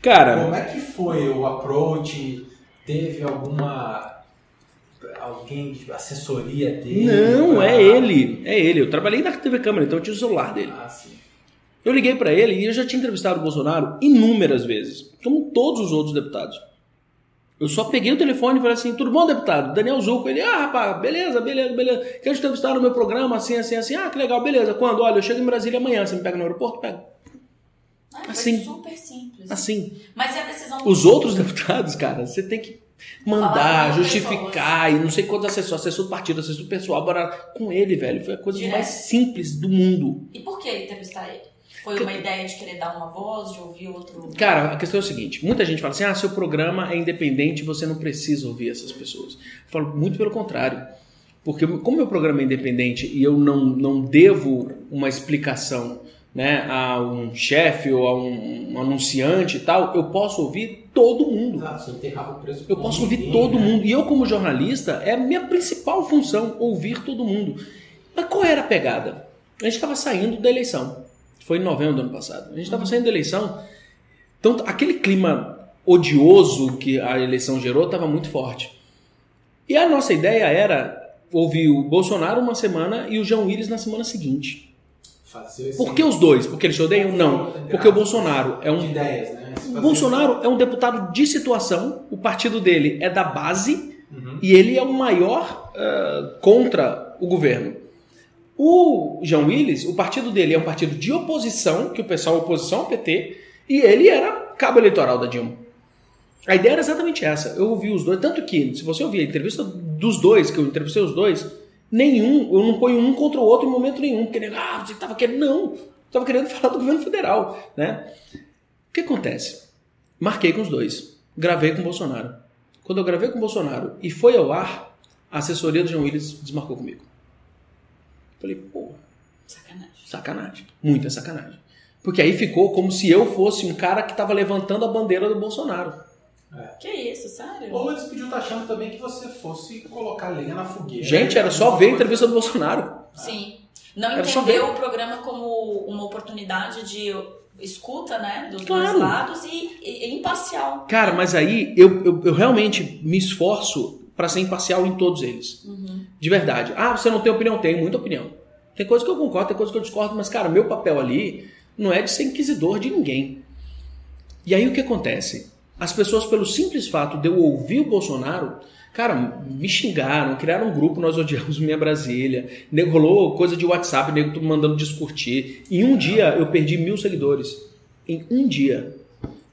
Cara, Como é que foi o approach? Teve alguma alguém de assessoria dele? não, pra- é ele. É ele. Eu trabalhei na TV Câmara, então eu tinha o celular dele. Ah, sim. Eu liguei pra ele e eu já tinha entrevistado o Bolsonaro inúmeras vezes, como todos os outros deputados. Eu só peguei o telefone e falei assim: tudo bom, deputado? Daniel Zucco. Ele, ah, rapaz, beleza, beleza, beleza. Quero te entrevistar no meu programa, assim, assim, assim. Ah, que legal, beleza. Quando? Olha, eu chego em Brasília amanhã. Você me pega no aeroporto? Pega. Ah, foi Assim. super simples. Assim. Mas e a decisão Os outros <laughs> deputados, cara, você tem que mandar, justificar e não sei quantos assessores, assessor do partido, assessor do pessoal. Agora, com ele, velho, foi a coisa Direto. mais simples do mundo. E por que entrevistar ele? Foi uma ideia de querer dar uma voz, de ouvir outro. Cara, a questão é o seguinte: muita gente fala assim, ah, seu programa é independente, você não precisa ouvir essas pessoas. Eu falo muito pelo contrário. Porque, como meu programa é independente e eu não, não devo uma explicação né, a um chefe ou a um, um anunciante e tal, eu posso ouvir todo mundo. Exato, você não tem rabo preso Eu posso ninguém, ouvir todo né? mundo. E eu, como jornalista, é a minha principal função, ouvir todo mundo. Mas qual era a pegada? A gente estava saindo da eleição. Foi em novembro do ano passado. A gente estava saindo da eleição. Então, aquele clima odioso que a eleição gerou estava muito forte. E a nossa ideia era ouvir o Bolsonaro uma semana e o João Willis na semana seguinte. Fazer Por que os dois? Porque eles se odeiam? Não. Porque o Bolsonaro é um De ideias, né? O Bolsonaro é um deputado de situação, o partido dele é da base Uhum. e ele é o maior ah, contra o governo. O João Willis, o partido dele é um partido de oposição, que o pessoal é oposição ao PT, e ele era cabo eleitoral da Dilma. A ideia era exatamente essa. Eu ouvi os dois, tanto que, se você ouvir a entrevista dos dois, que eu entrevistei os dois, nenhum, eu não ponho um contra o outro em momento nenhum, porque, ah, você estava querendo. Não, estava querendo <laughs> falar do governo federal, né? O que acontece? Marquei com os dois. Gravei com o Bolsonaro. Quando eu gravei com o Bolsonaro e foi ao ar, a assessoria do João Willis desmarcou comigo. Falei, pô, Sacanagem. sacanagem. Muita sacanagem. Porque aí ficou como se eu fosse um cara que estava levantando a bandeira do Bolsonaro. Que isso, sério? Ou eles podiam estar achando também que você fosse colocar lenha na fogueira. Gente, era só ver a entrevista do Bolsonaro. Sim. Não Era entendeu o programa como uma oportunidade de escuta, né? Dos Claro. dois lados e, e- e imparcial. Cara, mas aí eu, eu, eu realmente me esforço para ser imparcial em todos eles. Uhum. De verdade. Ah, você não tem opinião? Tenho muita opinião. Tem coisa que eu concordo, tem coisa que eu discordo, mas, cara, meu papel ali não é de ser inquisidor de ninguém. E aí o que acontece? As pessoas, pelo simples fato de eu ouvir o Bolsonaro, cara, me xingaram, criaram um grupo, nós odiamos Minha Brasília, rolou coisa de WhatsApp, nego tudo mandando discutir. Em um dia eu perdi mil seguidores. Em um dia.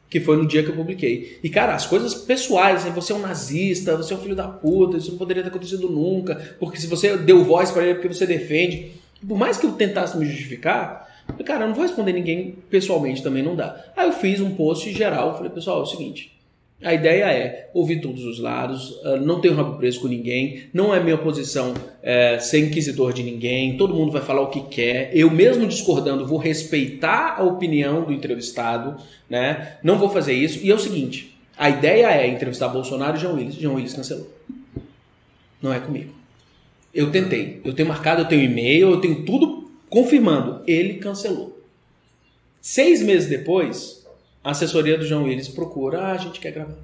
Que foi no dia que eu publiquei. E, cara, as coisas pessoais, assim, você é um nazista, você é um filho da puta, isso não poderia ter acontecido nunca, porque se você deu voz pra ele é porque você defende. Por mais que eu tentasse me justificar, eu falei, cara, eu não vou responder ninguém pessoalmente, também não dá. Aí eu fiz um post geral, falei, pessoal, é o seguinte, a ideia é ouvir todos os lados, ah, não tenho rabo preso com ninguém, não é minha posição é, ser inquisidor de ninguém, todo mundo vai falar o que quer. Eu, mesmo discordando, vou respeitar a opinião do entrevistado, né? Não vou fazer isso. E é o seguinte: a ideia é entrevistar Bolsonaro e João Willis. João Willis cancelou. Não é comigo. Eu tentei. Eu tenho marcado, eu tenho e-mail, eu tenho tudo confirmando. Ele cancelou. Seis meses depois, a assessoria do João Willis procura, ah, a gente quer gravar.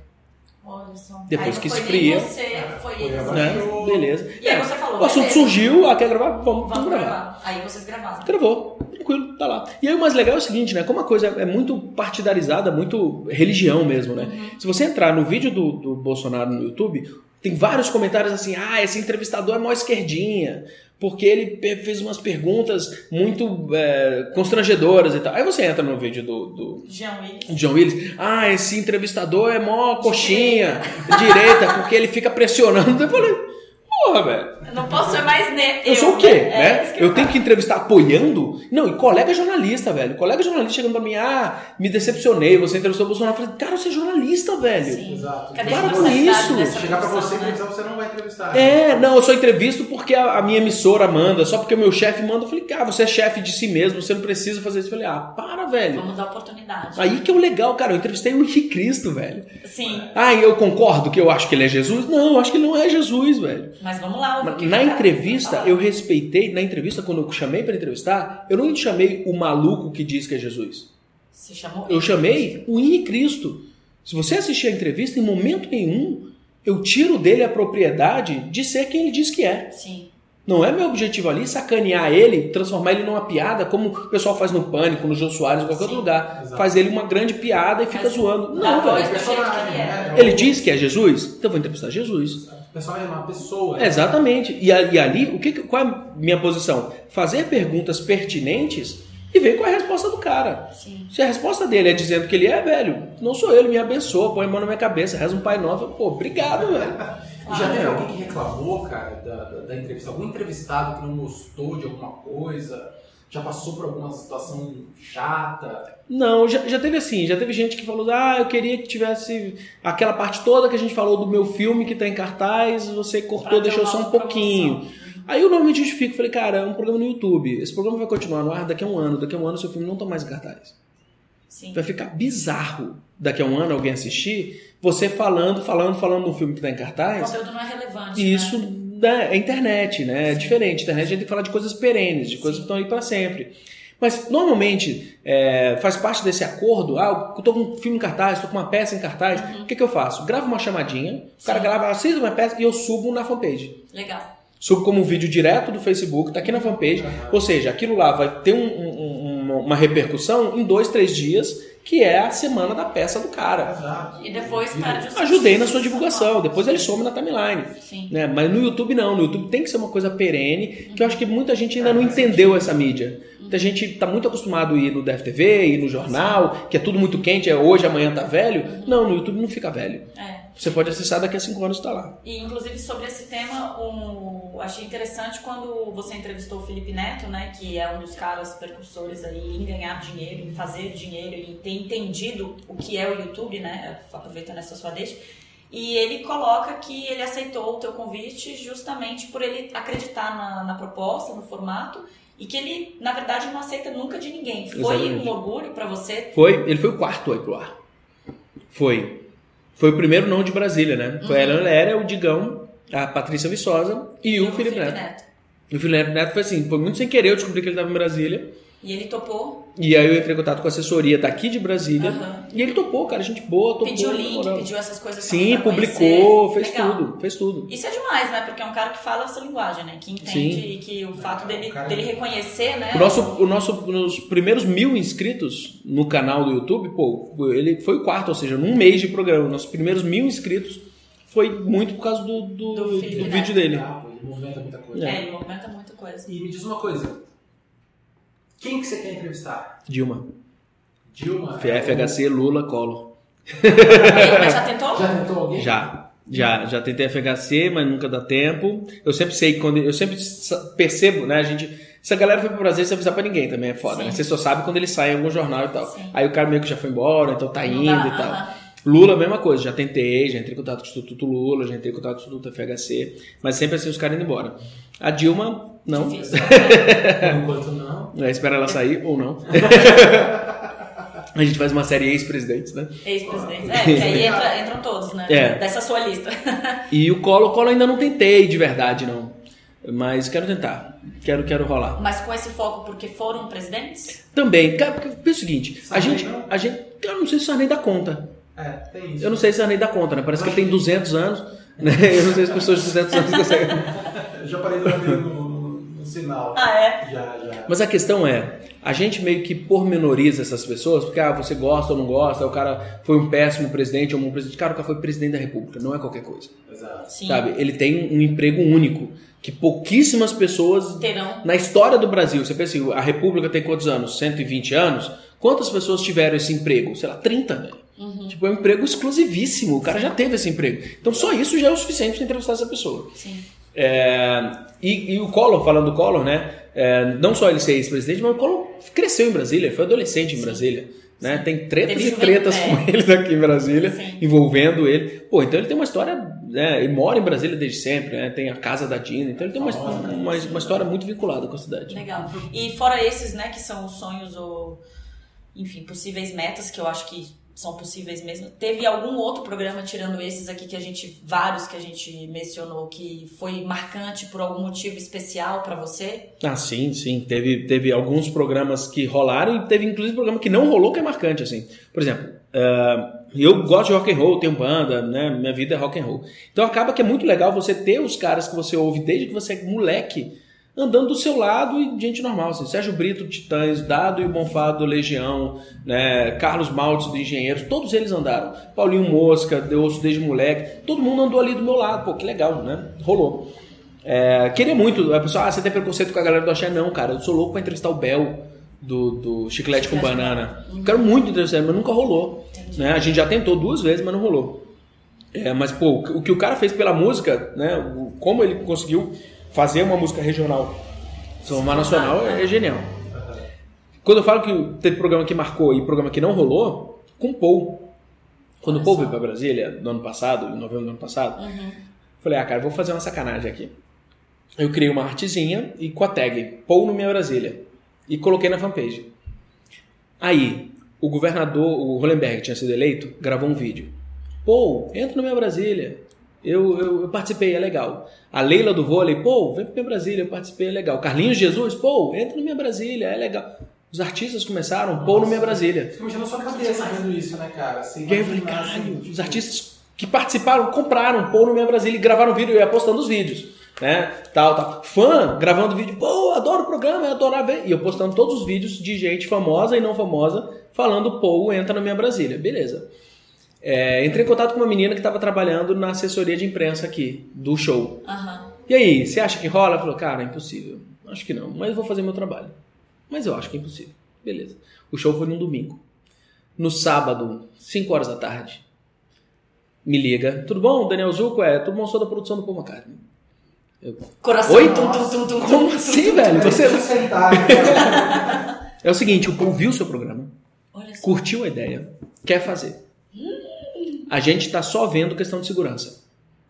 Olha só. Depois Aí que esfria. Você, foi a Né? Beleza. E aí você falou, O assunto beleza. surgiu, ah, quer gravar? Vamos, vamos Vamos gravar. gravar. Aí vocês gravaram. Gravou, tranquilo, tá lá. E aí o mais legal é o seguinte, né? Como a coisa é muito partidarizada, muito religião mesmo, né? Uhum. Se você entrar no vídeo do, do Bolsonaro no YouTube, tem vários comentários assim, ah, esse entrevistador é mó esquerdinha, porque ele fez umas perguntas muito é, constrangedoras e tal. Aí você entra no vídeo do, do Jean Willis. John Willis, ah, esse entrevistador é mó coxinha, direita, porque ele fica pressionando. Eu falei, porra, velho. Eu Não posso ser mais ne Eu, sou o quê? né? né? É que eu tenho que entrevistar apoiando? Não, e colega jornalista, velho. Colega jornalista chegando pra mim, ah, me decepcionei, você entrevistou o Bolsonaro. Eu falei, cara, você é jornalista, velho. Sim. Exato. Cadê Para com isso. Chegar pra você e né? entrevistar, você não vai entrevistar. É, não, eu só entrevisto porque a, a minha emissora manda, só porque o meu chefe manda. Eu falei, cara, você é chefe de si mesmo, você não precisa fazer isso. Eu falei, ah, para, velho. Vamos dar oportunidade. Aí que é o legal, cara. Eu entrevistei o Henrique Cristo, velho. Sim, Ah, e eu concordo que eu acho que ele é Jesus? Não, eu acho que ele não é Jesus, velho. mas vamos lá. Na entrevista, eu respeitei, na entrevista, quando eu chamei pra entrevistar, eu não chamei o maluco que diz que é Jesus. Se chamou Eu chamei o Henrique Cristo. Se você assistir a entrevista, em momento nenhum, eu tiro dele a propriedade de ser quem ele diz que é. Sim. Não é meu objetivo ali sacanear ele, transformar ele numa piada, como o pessoal faz no Pânico, no Jô Soares, em qualquer Sim. outro lugar. Exato. Faz ele uma grande piada e fica Mas zoando. Não, velho. ele é. né? Ele diz que é Jesus? Então eu vou entrevistar Jesus. O pessoal é uma pessoa. né? Exatamente. E, e ali, o que, que- qual é a minha posição? Fazer perguntas pertinentes e ver qual é a resposta do cara. Sim. Se a resposta dele é dizendo que ele é, velho, não sou ele, me abençoa, põe a mão na minha cabeça, reza um Pai Nosso, pô, obrigado, velho. <laughs> E já Ah, teve é. alguém que reclamou, cara, da, da, da entrevista? Algum entrevistado que não gostou de alguma coisa? Já passou por alguma situação chata? Não, já, já teve assim, já teve gente que falou, ah, eu queria que tivesse aquela parte toda que a gente falou do meu filme que tá em cartaz, você cortou, Pra deixou só um pouquinho. Aí eu normalmente justifico, falei, cara, é um programa no YouTube, esse programa vai continuar no ar daqui a um ano, daqui a um ano seu filme não tá mais em cartaz. Sim. Vai ficar bizarro daqui a um ano alguém assistir, você falando, falando, falando no filme que tá em O cartaz, conteúdo não é relevante. e isso Né? né, é internet, né? É Sim. diferente. Internet a gente tem que falar de coisas perenes, de coisas Sim. que estão aí para sempre. Mas normalmente é, faz parte desse acordo. Ah, eu tô com um filme em cartaz, tô com uma peça em cartaz. O que, que eu faço? Gravo uma chamadinha, o cara Sim. grava, assista uma peça e eu subo na fanpage. Legal. Subo como um vídeo direto do Facebook, tá aqui na fanpage. Aham. Ou seja, aquilo lá vai ter um- um- uma repercussão em dois, três dias, que é a semana da peça do cara. Exato. E depois perde o Ajudei na sua divulgação, depois ele some na timeline. Sim. Né? Mas no YouTube não, no YouTube tem que ser uma coisa perene, que eu acho que muita gente ainda não entendeu essa mídia. Muita gente está muito acostumado a ir no DFTV, ir no jornal, que é tudo muito quente, é hoje, amanhã tá velho. Não, no YouTube não fica velho. É. Você pode acessar daqui a cinco anos e tá lá. E inclusive sobre esse tema, um, achei interessante quando você entrevistou o Felipe Neto, né, que é um dos caras percursores aí em ganhar dinheiro, em fazer dinheiro e ter entendido o que é o YouTube, né, aproveitando essa sua deixa. E ele coloca que ele aceitou o teu convite justamente por ele acreditar na, na proposta, no formato, e que ele, na verdade, não aceita nunca de ninguém. Foi Exatamente. um orgulho pra você? Foi, ele foi o quarto aí pro ar. Foi. Foi o primeiro não de Brasília, né? Foi a Helena Léria, o Digão, a Patrícia Viçosa e, o Felipe Neto. E o Felipe Neto foi assim, foi muito sem querer, eu descobri que ele estava em Brasília. E ele topou, E aí eu entrei em contato com a assessoria daqui de Brasília. Aham. E ele topou, cara, gente boa, topou. pediu link, moral. pediu essas coisas Sim, pra publicou, conhecer. fez Legal. tudo, fez tudo. Isso é demais, né? Porque é um cara que fala essa linguagem, né? Que entende Sim. e que o fato dele, o cara- dele reconhecer, né? O nosso, o nosso, nos primeiros mil inscritos no canal do YouTube, pô, ele foi o quarto, ou seja, num mês de programa. Nossos primeiros mil inscritos foi muito por causa do, do, Do do Felipe Neto. vídeo dele. Ah, ele movimenta muita coisa. É, ele movimenta muita coisa. E me diz uma coisa. Quem que você quer entrevistar? Dilma. Dilma? FHC, Lula, Collor. Mas já tentou? Já tentou alguém? Já. Já, já tentei FHC, mas nunca dá tempo. Eu sempre sei quando. Eu sempre percebo, né? A gente. Se a galera foi pro Brasil, você avisar pra ninguém também é foda, Sim. né? Você só sabe quando ele sai em algum jornal e tal. Sim. Aí o cara meio que já foi embora, então tá indo dá, e tal. aham. Lula, mesma coisa, já tentei, já entrei em contato com o Instituto Lula, já entrei em contato com o Instituto FHC, mas sempre assim os caras indo embora. A Dilma, não. Difícil. <laughs> Por enquanto não. É, espera ela sair ou não. <laughs> a gente faz uma série ex-presidentes, né? Ex-presidente. É, que aí entra- <laughs> entram todos, né? É. Dessa sua lista. E o Colo, o Colo ainda não tentei de verdade, não. Mas quero tentar. Quero, quero rolar. Mas com esse foco porque foram presidentes? Também, cara, porque é o seguinte, a Sarney gente, não? a gente, eu não sei se o Sarney dá conta. É, tem isso. Eu não sei se a Arnei dá conta, né? Parece que ele tem 200 anos, né? Eu não sei se as pessoas de 200 anos conseguem. Eu já parei no, no, no sinal. Ah, é? Já, já. Mas a questão é, a gente meio que pormenoriza essas pessoas, porque ah, você gosta ou não gosta, o cara foi um péssimo presidente ou um bom presidente. Cara, o cara foi presidente da república, não é qualquer coisa. Exato. Sim. Sabe? Ele tem um emprego único, que pouquíssimas pessoas Terão. na história do Brasil, você pensa assim, a república tem quantos anos? 120 anos? Quantas pessoas tiveram esse emprego? Sei lá, 30, velho. Uhum. Tipo, é um emprego exclusivíssimo. O cara já teve esse emprego. Então só isso já é o suficiente para entrevistar essa pessoa. Sim. É, e, e o Collor, falando do Collor, né? é, não só ele ser ex-presidente, mas o Collor cresceu em Brasília, foi adolescente em Brasília. Né? Tem tretas e tretas com ele aqui em Brasília, Sim. envolvendo ele. Pô, então ele tem uma história. Né? Ele mora em Brasília desde sempre, né? tem a casa da Dina, então ele tem uma, uma, uma história muito vinculada com a cidade. Legal. E fora esses, né, que são os sonhos ou, enfim, possíveis metas, que eu acho que são possíveis mesmo. Teve algum outro programa, tirando esses aqui, que a gente, vários que a gente mencionou, que foi marcante por algum motivo especial pra você? Ah, sim, sim. Teve, teve alguns programas que rolaram e teve inclusive programa que não rolou que é marcante, assim. Por exemplo, ah, eu gosto de rock and roll, tenho banda, né? Minha vida é rock and roll. Então acaba que é muito legal você ter os caras que você ouve desde que você é moleque andando do seu lado e gente normal, assim. Sérgio Brito do Titãs, Dado e o Bonfado do Legião, né? Carlos Maltes do Engenheiros, todos eles andaram. Paulinho Mosca, eu ouço desde moleque, todo mundo andou ali do meu lado, pô, que legal, né? Rolou. É, queria muito, a pessoa, ah, você tem preconceito com a galera do Axé? Não, cara, eu sou louco pra entrevistar o Bel do, do Chiclete com Chiclete com Banana. Quero muito entrevistar ele, mas nunca rolou. Né? A gente já tentou duas vezes, mas não rolou. É, mas, pô, o que o cara fez pela música, né? Como ele conseguiu fazer uma música regional, uma nacional, é, é genial. Quando eu falo que teve programa que marcou e programa que não rolou, com o Paul. Quando o Paul veio pra Brasília, no ano passado, em novembro do ano passado, falei, ah, cara, vou fazer uma sacanagem aqui. Eu criei uma artezinha e com a tag Paul no Minha Brasília. E coloquei na fanpage. Aí, o governador, o Hollenberg, que tinha sido eleito, gravou um vídeo. Pô, entra no Minha Brasília. Eu, eu, eu participei, é legal. A Leila do vôlei, pô, vem pro Minha Brasília, eu participei, é legal. Carlinhos Jesus, pô, entra no Minha Brasília, é legal. Os artistas começaram, pô, no Minha Brasília. Fica mexendo na sua cabeça vendo isso, né, cara? Você E aí eu falei, caralho, assim, os artistas que participaram, compraram, pô, no Minha Brasília e gravaram vídeo, eu ia postando os vídeos, né, tal, tal. Fã gravando vídeo, pô, adoro o programa, eu adorava ver. E eu postando todos os vídeos de gente famosa e não famosa falando, pô, entra na Minha Brasília. Beleza. É, entrei em contato com uma menina que estava trabalhando na assessoria de imprensa aqui, do show. Aham. E aí, você acha que rola? Ela falou, cara, é impossível. Acho que não, mas eu vou fazer meu trabalho. Mas eu acho que é impossível. Beleza. O show foi num domingo. No sábado, 5 horas da tarde, me liga. Tudo bom, Daniel Zuco? É, tudo bom, sou da produção do Paul McCartney. Eu, Coração. Oi? tum, tum, tum, Como assim, velho? Você... É o seguinte, o Paul viu o seu programa, curtiu a ideia, quer fazer. A gente tá só vendo questão de segurança.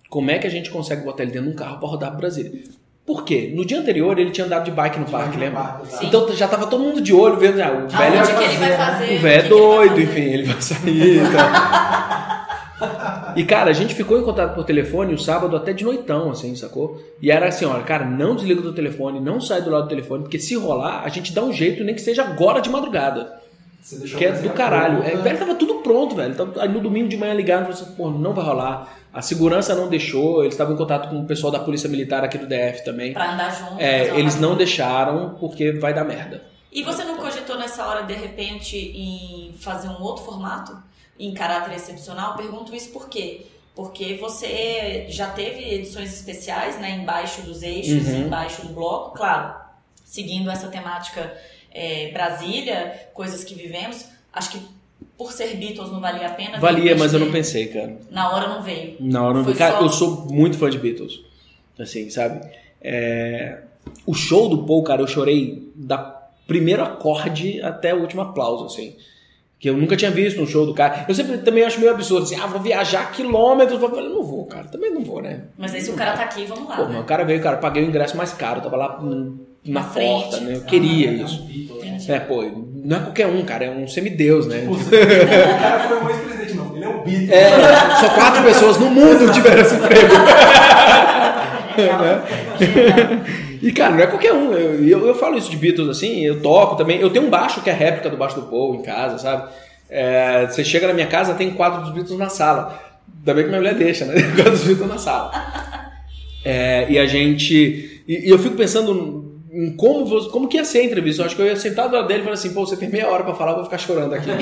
Como é que a gente consegue botar ele dentro de um carro para rodar pro Brasília? Por quê? No dia anterior ele tinha andado de bike no parque, lembra? parque, exato. Então já tava todo mundo de olho vendo, ah, o velho é ele vai fazer? o velho é doido, fazer? enfim, ele vai sair. Tá? <laughs> e cara, a gente ficou em contato por telefone o sábado até de noitão, assim, sacou? E era assim, olha, cara, não desliga do telefone, não sai do lado do telefone, porque se rolar, a gente dá um jeito, nem que seja agora de madrugada. Você deixou Que é do caralho. É, pronta. velho, tava tudo pronto, velho. Tava- Aí no domingo de manhã ligaram e falaram assim, pô, não vai rolar. A segurança não deixou, eles estavam em contato com o pessoal da Polícia Militar aqui do DF também. Pra andar junto. É, eles não deixaram porque vai dar merda. E você não cogitou nessa hora, de repente, em fazer um outro formato em caráter excepcional? Pergunto isso por quê? Porque você já teve edições especiais, né, embaixo dos eixos, Uhum. embaixo do bloco, claro, seguindo essa temática é, Brasília, coisas que vivemos. Acho que por ser Beatles não valia a pena. Valia, mas eu não pensei, cara. Na hora não veio. Na hora não vi. Cara, só- eu sou muito fã de Beatles. Assim, sabe? É, O show do Paul, cara, eu chorei da primeiro acorde até o último aplauso, assim. Que eu nunca tinha visto um show do cara. Eu sempre também acho meio absurdo, assim, ah, vou viajar quilômetros. Eu falei, não vou, cara, também não vou, né? Mas aí se o cara tá aqui, vamos lá. Pô, né? o cara veio, cara, paguei o ingresso mais caro, tava lá hum, na, porta, né? Eu queria Ah, isso. é um né? Entendi. É, pô, não é qualquer um, cara, é um semideus, né? <laughs> O cara <laughs> foi um ex-presidente, não. Ele é um Beatle. É, só quatro pessoas no mundo tiveram esse emprego. Genial. <laughs> E, cara, não é qualquer um. Eu, eu, eu falo isso de Beatles assim, eu toco também. Eu tenho um baixo que é réplica do baixo do Paul em casa, sabe? É, você chega na minha casa, tem quadro dos Beatles na sala. Ainda bem que minha mulher deixa, né? Quadro dos Beatles na sala. É, e a gente. E, e eu fico pensando em como, como que ia ser a entrevista. Eu acho que eu ia sentar do lado dele e falar assim, pô, você tem meia hora pra falar, eu vou ficar chorando aqui. <laughs>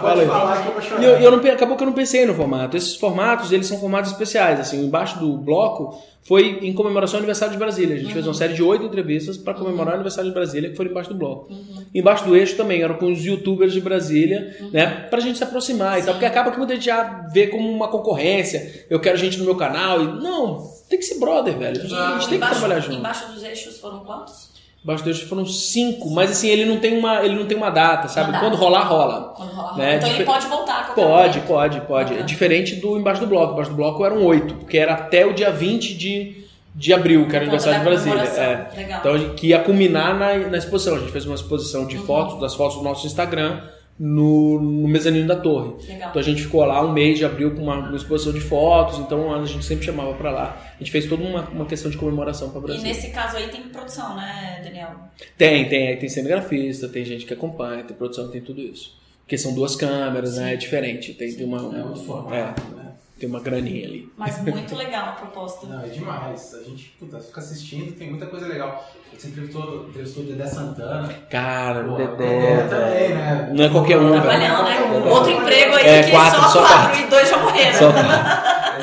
Pode falar que eu vou chorar. E eu, eu não, acabou que eu não pensei no formato. Esses formatos, eles são formatos especiais. Assim, embaixo do bloco foi em comemoração ao aniversário de Brasília. A gente fez uma série de oito entrevistas para comemorar o aniversário de Brasília, que foi embaixo do bloco. Embaixo do eixo também, eram com os youtubers de Brasília, né? Pra gente se aproximar e tal. Porque acaba que muita gente já vê como uma concorrência. Eu quero gente no meu canal. E, não, tem que ser brother, velho. A gente, a gente tem que trabalhar junto. embaixo dos eixos foram quantos? Embaixo do eixo foram cinco, mas assim, ele não tem uma, ele não tem uma data, sabe? Uma data. Quando rolar, rola. Quando rolar. Né? Então ele pode voltar Pode, momento. pode, pode. É diferente do embaixo do bloco. Embaixo do bloco eram oito, porque era até o dia 20 de, de abril, que era o aniversário de Brasília. É. Legal. Então, a gente- que ia culminar na, na exposição. A gente fez uma exposição Uhum. de fotos, das fotos do nosso Instagram, no, no mezanino da torre. Legal. Então a gente ficou lá um mês de abril com uma, uma exposição de fotos, então a gente sempre chamava pra lá. A gente fez toda uma, uma questão de comemoração pra E Brasília. nesse caso aí tem produção, né, Daniel? Tem, tem, aí tem cinegrafista, tem gente que acompanha, tem produção, tem tudo isso. Porque são duas câmeras, né? É diferente. Tem, tem uma, É outro é, formato, né? Tem uma graninha ali. Mas muito legal a proposta. Não, é demais. A gente puta, fica assistindo, tem muita coisa legal. Você entrevistou, entrevistou o Dedé Santana. Cara, Pô, o o Dedé. Dedé também, né? Não é qualquer um, velho. Trabalhando, né? Um. Outro emprego aí É, que quatro, só, só quatro, quatro. e dois já morreram. Só-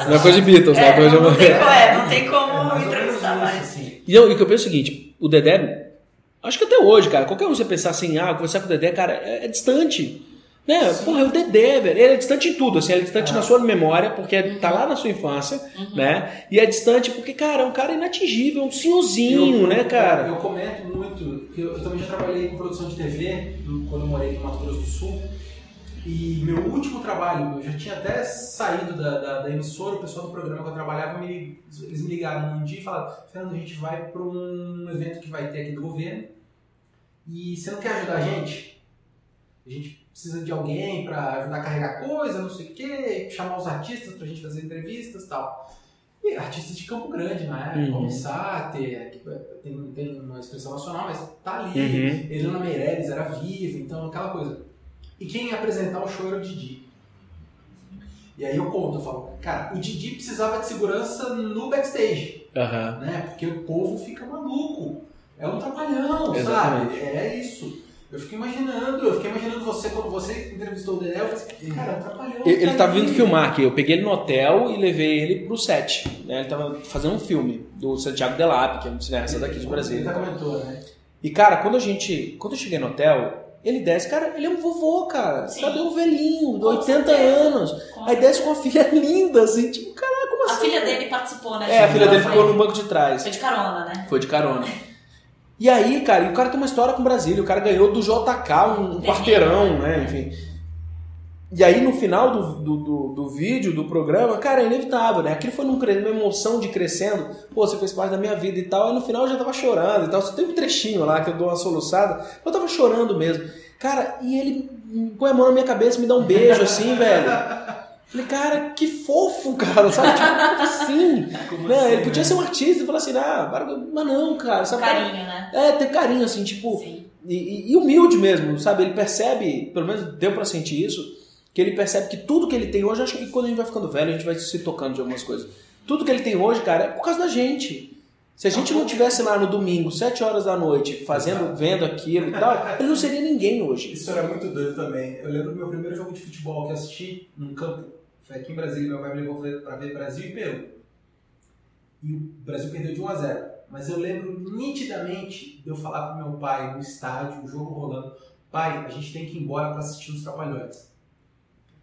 Não é coisa de Beatles, né? É, não, de- tem, como- é, não tem É como menos entrevistar mais. assim. E eu, e que eu penso é o seguinte, o Dedé, acho que até hoje, cara, qualquer um você pensar assim, ah, conversar com o Dedé, cara, é, é distante. Né? Porra, é o Dedé, velho. Ele é distante em tudo, assim, ele é distante Ah. na sua memória, porque tá lá na sua infância, né? E é distante porque, cara, é um cara inatingível, um senhorzinho, Eu- né, cara? Eu comento muito, porque eu, eu também já trabalhei com produção de TV quando eu morei no Mato Grosso do Sul. E meu último trabalho, eu já tinha até saído da, da, da emissora, o pessoal do programa que eu trabalhava, me, eles me ligaram um dia e falaram: Fernando, a gente vai para um evento que vai ter aqui do governo e você não quer ajudar a gente? A gente precisa de alguém para ajudar a carregar coisa, não sei o quê, chamar os artistas pra gente fazer entrevistas e tal. E artistas de Campo Grande, né? Uhum. Como Sáter, que tem, tem uma expressão nacional, mas tá ali. Uhum. Helena Meirelles era viva, então aquela coisa. E quem ia apresentar o show era o Didi. E aí eu conto, eu falo, cara, o Didi precisava de segurança no backstage, Aham. né? Porque o povo fica maluco. É um trapalhão, Exatamente. sabe? É isso. Eu fico imaginando, eu fiquei imaginando você, quando você entrevistou o Dedé, eu falei assim, cara, um trapalhão. Ele, ele tá vindo filmar aqui. Eu peguei ele no hotel e levei ele pro set. Né? Ele tava fazendo um filme do Santiago Delap, que é um cineasta daqui de Ele Brasília. já comentou, né? E, cara, quando a gente. Quando eu cheguei no hotel, ele desce, cara, ele é um vovô, cara. Sim. Sabe? É um velhinho, de Com 80 certeza. anos. Com Aí desce com uma filha <laughs> linda, assim, tipo, caraca, como A assim? filha dele participou, né? É, a filha dele Ela ficou foi- no banco de trás. Foi de carona, né? Foi de carona. <laughs> E aí, cara, e o cara tem uma história com Brasília. O cara ganhou do JK um, um quarteirão, né? Enfim. E aí, no final do, do, do, do vídeo, do programa, cara, é inevitável, né? Aquilo foi num uma emoção de crescendo. Pô, você fez parte da minha vida e tal. Aí no final eu já tava chorando e tal. Só tem um trechinho lá que eu dou uma soluçada. Eu tava chorando mesmo. Cara, e ele põe a mão na minha cabeça e me dá um beijo assim, <laughs> velho. Falei, cara, que fofo, cara, sabe? Tipo, como assim? <laughs> Como Né? assim, Ele podia né? ser um artista e falar assim, ah, mas não, cara, sabe? Carinho, né? É, ter carinho, assim, tipo, Sim. e, e- humilde mesmo, sabe? Ele percebe, pelo menos deu pra sentir isso, que ele percebe que tudo que ele tem hoje, acho que quando a gente vai ficando velho, a gente vai se tocando de algumas coisas. Tudo que ele tem hoje, cara, é por causa da gente. Se a gente não tivesse lá no domingo, sete horas da noite, fazendo, Exato. vendo aquilo e tal, ele não seria ninguém hoje. Isso era muito doido também. Eu lembro do meu primeiro jogo de futebol que assisti num campo. Foi aqui em Brasília, meu pai me levou pra ver Brasil e Peru. E o Brasil perdeu de 1 a 0 Mas eu lembro nitidamente de eu falar pro meu pai no estádio, o jogo rolando: Pai, a gente tem que ir embora pra assistir os Trapalhões.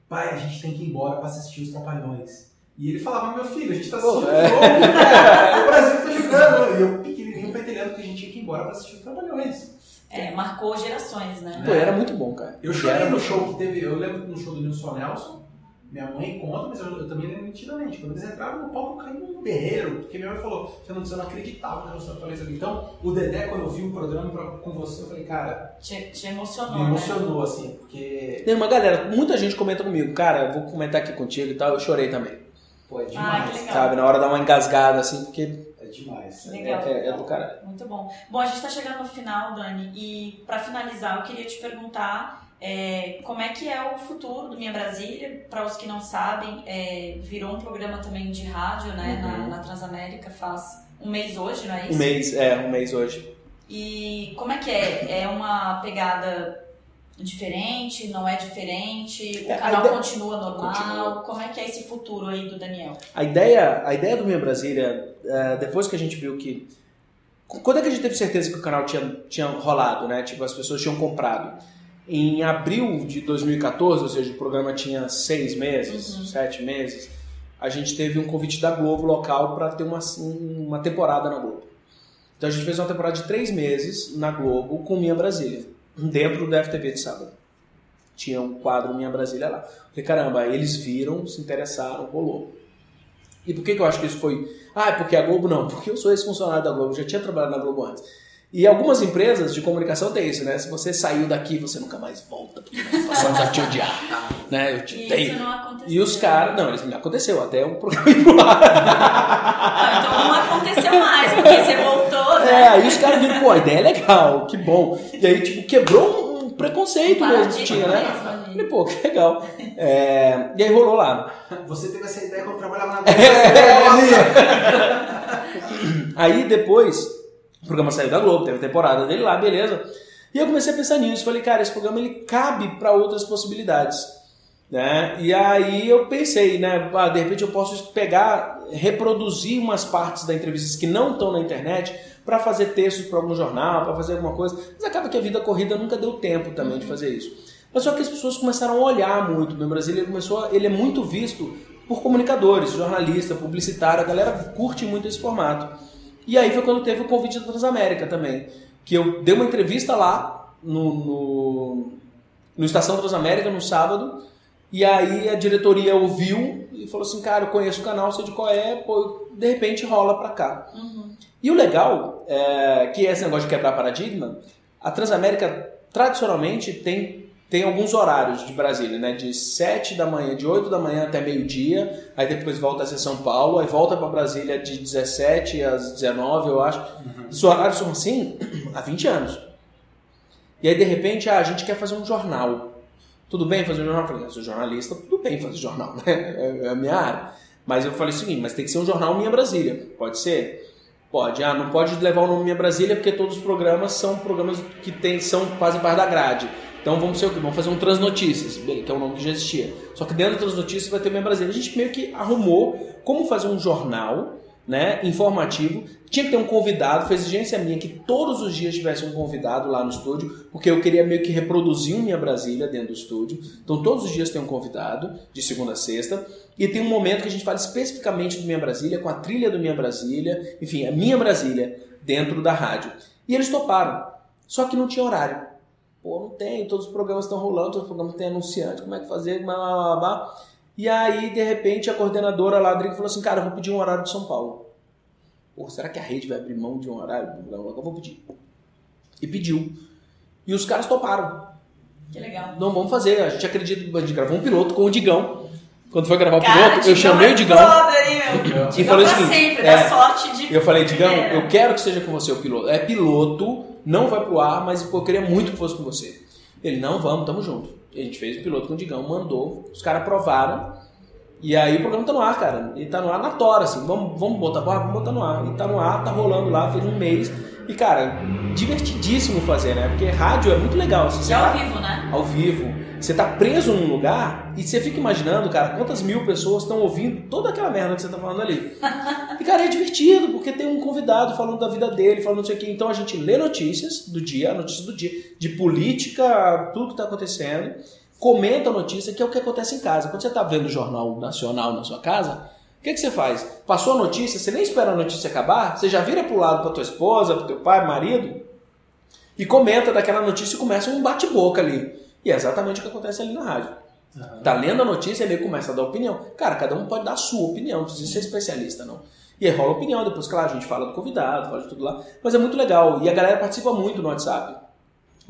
Pai, a gente tem que ir embora pra assistir os Trapalhões. E ele falava: Meu filho, a gente tá assistindo Pô, o é. jogo, né? o Brasil tá jogando. E eu pequenininho pentelhando que a gente tinha que ir embora pra assistir os Trapalhões. É, marcou gerações, né? Pô, era muito bom, cara. Eu chorei no show que teve, eu lembro no show do Nilson Nelson, minha mãe conta, mas eu, eu também lembro nitidamente. Quando eles entraram no palco, eu caí num berreiro, porque minha mãe falou, você não, você não acreditava que Nelson apareceu ali. Então, o Dedé, quando eu vi o programa pra- com você, eu falei, cara, Te, te emocionou, me né? emocionou, assim, porque, Tem uma galera, muita gente comenta comigo, cara, eu vou comentar aqui contigo e tal, eu chorei também. pô, é Ah, que demais, legal. Sabe, na hora dar uma engasgada, assim, porque é demais. é, Legal. é- é do caralho. Muito bom. Bom, a gente está chegando no final, Dani, e para finalizar, eu queria te perguntar é, como é que é o futuro do Minha Brasília? Para os que não sabem, é, virou um programa também de rádio né, uhum. na, na, Transamérica faz um mês hoje, não é isso? Um mês, é, um mês hoje. E como é que é? É uma pegada diferente, não é diferente? O é, canal ideia... continua normal? Continua. Como é que é esse futuro aí do Daniel? A ideia, a ideia do Minha Brasília, é, depois que a gente viu que... Quando é que a gente teve certeza que o canal tinha, tinha rolado, né? Tipo, as pessoas tinham comprado? Em abril de 2014, ou seja, o programa tinha seis meses, uhum. sete meses, a gente teve um convite da Globo local para ter uma, uma temporada na Globo. Então a gente fez uma temporada de três meses na Globo com Minha Brasília, dentro do FTV de sábado. Tinha um quadro Minha Brasília lá. Falei, caramba, eles viram, se interessaram, rolou. E por que, que eu acho que isso foi? Ah, é porque a Globo não, porque eu sou esse funcionário da Globo, já tinha trabalhado na Globo antes. E algumas empresas de comunicação tem isso, né? Se você saiu daqui, você nunca mais volta, porque já te odiar. Né? Eu te isso não aconteceu. E os caras. Não, isso aconteceu, até o programa ir pro ar. então não aconteceu mais, porque você voltou, né? É, aí os caras viram, pô, a ideia é legal, que bom. E aí, tipo, quebrou um preconceito um mesmo que tinha, né? Falei, pô, que legal. É, e aí rolou lá. Você teve essa ideia quando trabalhava na <laughs> Globo. É, <laughs> aí depois o programa saiu da Globo, teve a temporada dele lá, beleza. E eu comecei a pensar nisso, falei, cara, esse programa ele cabe para outras possibilidades. Né? E aí eu pensei, né, ah, de repente eu posso pegar, reproduzir umas partes da entrevista que não estão na internet para fazer textos para algum jornal, para fazer alguma coisa. Mas acaba que a vida corrida nunca deu tempo também de fazer isso. Mas só que as pessoas começaram a olhar muito. No Brasil começou, ele é muito visto por comunicadores, jornalista, publicitário, a galera curte muito esse formato. E aí foi quando teve o convite da Transamérica também. Que eu dei uma entrevista lá no, no, no Estação Transamérica no sábado. E aí a diretoria ouviu e falou assim: Cara, eu conheço o canal, sei de qual é, pô, de repente rola pra cá. Uhum. E o legal, é, que é esse negócio de quebrar paradigma, a Transamérica tradicionalmente tem tem alguns horários de Brasília, né? De 7 da manhã, de 8 da manhã até meio-dia, aí depois volta a ser São Paulo, aí volta para Brasília de 17 às 19, eu acho. Uhum. Os horários são assim <clears throat> há 20 anos. E aí, de repente, ah, a gente quer fazer um jornal. Tudo bem fazer um jornal? Eu falei, eu sou jornalista, tudo bem fazer jornal, <laughs> né? É, é a minha área. Mas eu falei o seguinte, mas tem que ser um jornal Minha Brasília. Pode ser? Pode. Ah, não pode levar o nome Minha Brasília porque todos os programas são programas que tem, são quase parte da grade. Então vamos ser? Vamos fazer um Transnotícias, que é um nome que já existia. Só que dentro do Transnotícias vai ter Minha Brasília. A gente meio que arrumou como fazer um jornal né, informativo. Tinha que ter um convidado, foi exigência minha que todos os dias tivesse um convidado lá no estúdio, porque eu queria meio que reproduzir o Minha Brasília dentro do estúdio. Então todos os dias tem um convidado, de segunda a sexta, e tem um momento que a gente fala especificamente do Minha Brasília, com a trilha do Minha Brasília, enfim, a Minha Brasília dentro da rádio. E eles toparam, só que não tinha horário. Pô, não tem, todos os programas estão rolando, todos os programas têm anunciante, como é que fazer, blá, blá, blá, E aí, de repente, a coordenadora lá, Adri, falou assim, cara, eu vou pedir um horário de São Paulo. Pô, será que a rede vai abrir mão de um horário? Eu vou pedir. E pediu. E os caras toparam. Que legal. Não, vamos fazer. A gente acredita, a gente gravou um piloto com o Digão. Quando foi gravar o cara, piloto, eu chamei o Digão. e falei assim, sempre, é, sorte de. Eu falei, Digão, eu quero que seja com você o piloto. É piloto, não vai pro ar, mas pô, eu queria muito que fosse com você. Ele, não, vamos, tamo junto. E a gente fez o piloto com o Digão, mandou, os caras aprovaram. E aí o programa tá no ar, cara. E tá no ar na tora, assim. Vamos, vamos botar pro ar? Vamos botar no ar. E tá no ar, tá rolando lá, fez um mês. E, cara, divertidíssimo fazer, né? Porque rádio é muito legal. Assim, é ao vivo, né? Ao vivo. Você tá preso num lugar e você fica imaginando, cara, quantas mil pessoas estão ouvindo toda aquela merda que você tá falando ali. E, cara, é divertido, porque tem um convidado falando da vida dele, falando não sei o quê. Então a gente lê notícias do dia, notícias do dia, de política, tudo que tá acontecendo, comenta a notícia, que é o que acontece em casa. Quando você tá vendo o Jornal Nacional na sua casa, o que, que você faz? Passou a notícia, você nem espera a notícia acabar, você já vira pro lado pra tua esposa, pro teu pai, marido, e comenta daquela notícia e começa um bate-boca ali. E é exatamente o que acontece ali na rádio. Tá lendo a notícia e ele começa a dar opinião. Cara, cada um pode dar a sua opinião, não precisa ser especialista, não. E aí rola opinião, depois, claro, a gente fala do convidado, fala de tudo lá. Mas é muito legal. E a galera participa muito no WhatsApp.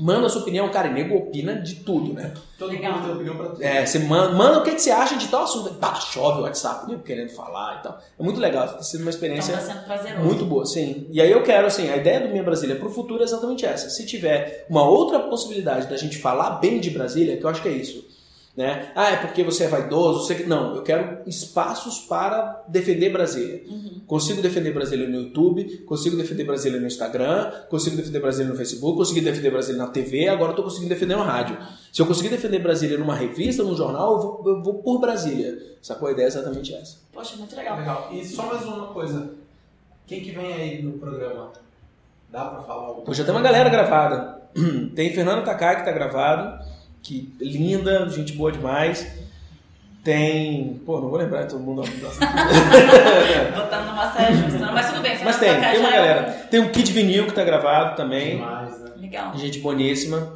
Manda sua opinião, cara, e nego opina de tudo, né? Todo Legal. mundo tem opinião pra tudo. É, você manda, manda o que, que você acha de tal assunto. Pá, chove o WhatsApp, nego querendo falar e tal. É muito legal, tem sido uma Então experiência tá sendo prazeroso. muito boa, sim. E aí eu quero, assim, a ideia do Minha Brasília pro futuro é exatamente essa. Se tiver uma outra possibilidade da gente falar bem de Brasília, que eu acho que é isso. Né? Ah, é porque você é vaidoso, você... não, eu quero espaços para defender Brasília. Uhum. Consigo defender Brasília no YouTube, consigo defender Brasília no Instagram, consigo defender Brasília no Facebook, consigo defender Brasília na TV, agora estou conseguindo defender no rádio. Se eu conseguir defender Brasília numa revista, num jornal, eu vou, eu vou por Brasília. Sacou? A ideia é exatamente essa. Poxa, muito legal. Legal. E só mais uma coisa. Quem que vem aí no programa? Dá pra falar alguma Pô, já tem uma galera gravada. <clears throat> Tem Fernando Takai que tá gravado, que linda, gente boa demais. Tem. Pô, não vou lembrar de todo mundo. Nossa. <laughs> Botando numa saia justa. Mas tudo bem, Mas tem, tem uma já é um- galera. Tem o Kid Vinil que tá gravado também. Demais, né? Legal. Gente boníssima.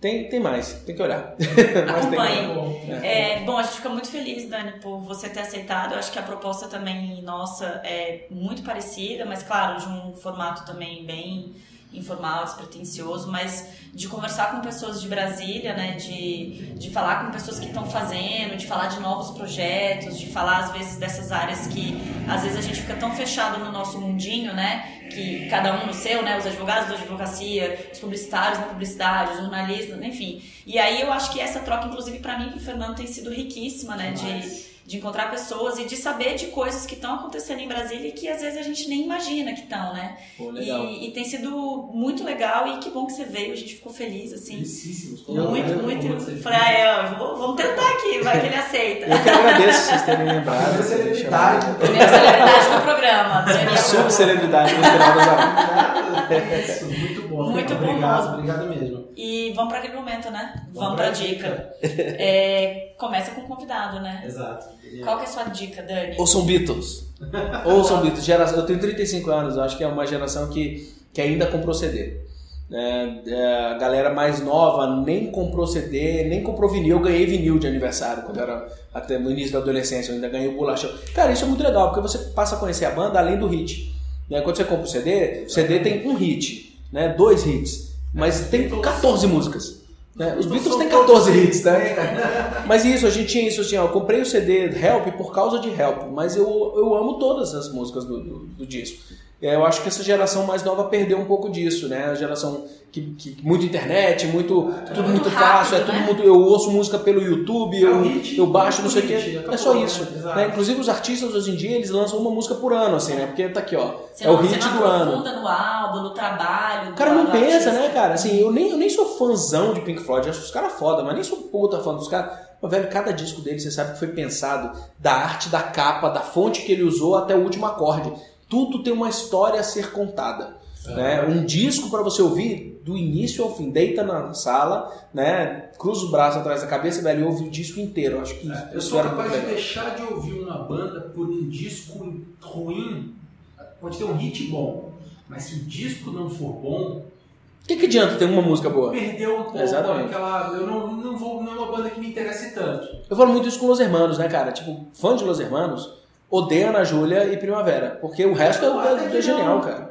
Tem, tem mais, tem que olhar. <laughs> Mas tem- Acompanhe. Bom, É, bom, a gente fica muito feliz, Dani, por você ter aceitado. Eu acho que a proposta também nossa é muito parecida, mas claro, de um formato também bem informal, despretensioso, mas de conversar com pessoas de Brasília, né, de, de falar com pessoas que estão fazendo, de falar de novos projetos, de falar às vezes dessas áreas que às vezes a gente fica tão fechado no nosso mundinho, né, que cada um no seu, né, os advogados da advocacia, os publicitários na publicidade, os jornalistas, enfim. E aí eu acho que essa troca, inclusive para mim e pro Fernando, tem sido riquíssima, né, de de encontrar pessoas e de saber de coisas que estão acontecendo em Brasília e que às vezes a gente nem imagina que estão, né? Pô, legal. E, e tem sido muito legal e que bom que você veio, a gente ficou feliz, assim. Felicíssimos. Muito, muito. você- Falei, ah, é, vou- vamos tentar aqui, vai que ele aceita. Eu que agradeço vocês terem lembrado. Primeira celebridade. Primeira celebridade do programa. Daniel. Super celebridade no final. <laughs> Muito bom. Muito bom Obrigado, mesmo. obrigado mesmo. E vamos para aquele momento, né? Vamos Vamos pra para a dica. É, começa com o convidado, né? Exato. Qual que é a sua dica, Dani? Ouçam Beatles. <laughs> Ouçam Beatles. Gera- Eu tenho 35 anos, eu acho que é uma geração que, que ainda comprou CD. É, é, a galera mais nova nem comprou CD, nem comprou vinil. Eu ganhei vinil de aniversário quando era até no início da adolescência. Eu ainda ganhei o bolachão. Cara, isso é muito legal, porque você passa a conhecer a banda além do hit. Né? Quando você compra o CD, o CD tem um hit, né? dois hits, mas tem 14 músicas. né? Os Beatles têm 14 hits, né? <laughs> Mas isso, a gente tinha isso assim, ó, eu comprei o CD Help por causa de Help, mas eu, eu amo todas as músicas do, do, do disco. É, Eu acho que essa geração mais nova perdeu um pouco disso, né? A geração que, que muito internet, muito tudo muito muito fácil, é rápido, tudo né? muito. Eu ouço música pelo YouTube, É eu, hit, eu baixo, não sei o hit, quê. É só né? isso. Né? Inclusive os artistas hoje em dia eles lançam uma música por ano, assim, né? Porque tá aqui, ó. Você é o não, hit você não do ano. no álbum, no trabalho. O cara não pensa, né, cara? Assim, eu nem, eu nem sou fãzão de Pink Floyd, acho os caras foda, mas nem sou puta fã dos caras. Mas, velho, cada disco dele você sabe que foi pensado da arte da capa, da fonte que ele usou até o último acorde. Tudo tem uma história a ser contada. Né? Um disco pra você ouvir do início ao fim. Deita na sala, né? cruza o braço atrás da cabeça velho, e ouve o disco inteiro. Eu Acho que É, Eu sou capaz de deixar de ouvir uma banda por um disco ruim. Pode ter um hit bom, mas se o disco não for bom, O que, que adianta ter uma música boa? perdeu um pouco Exatamente. aquela. Eu não, não vou. Não é uma banda que me interesse tanto. Eu falo muito isso com Los Hermanos, né, cara? Tipo, fã de Los Hermanos odeia Ana Júlia e Primavera. Porque o resto Eu é, que é genial, cara.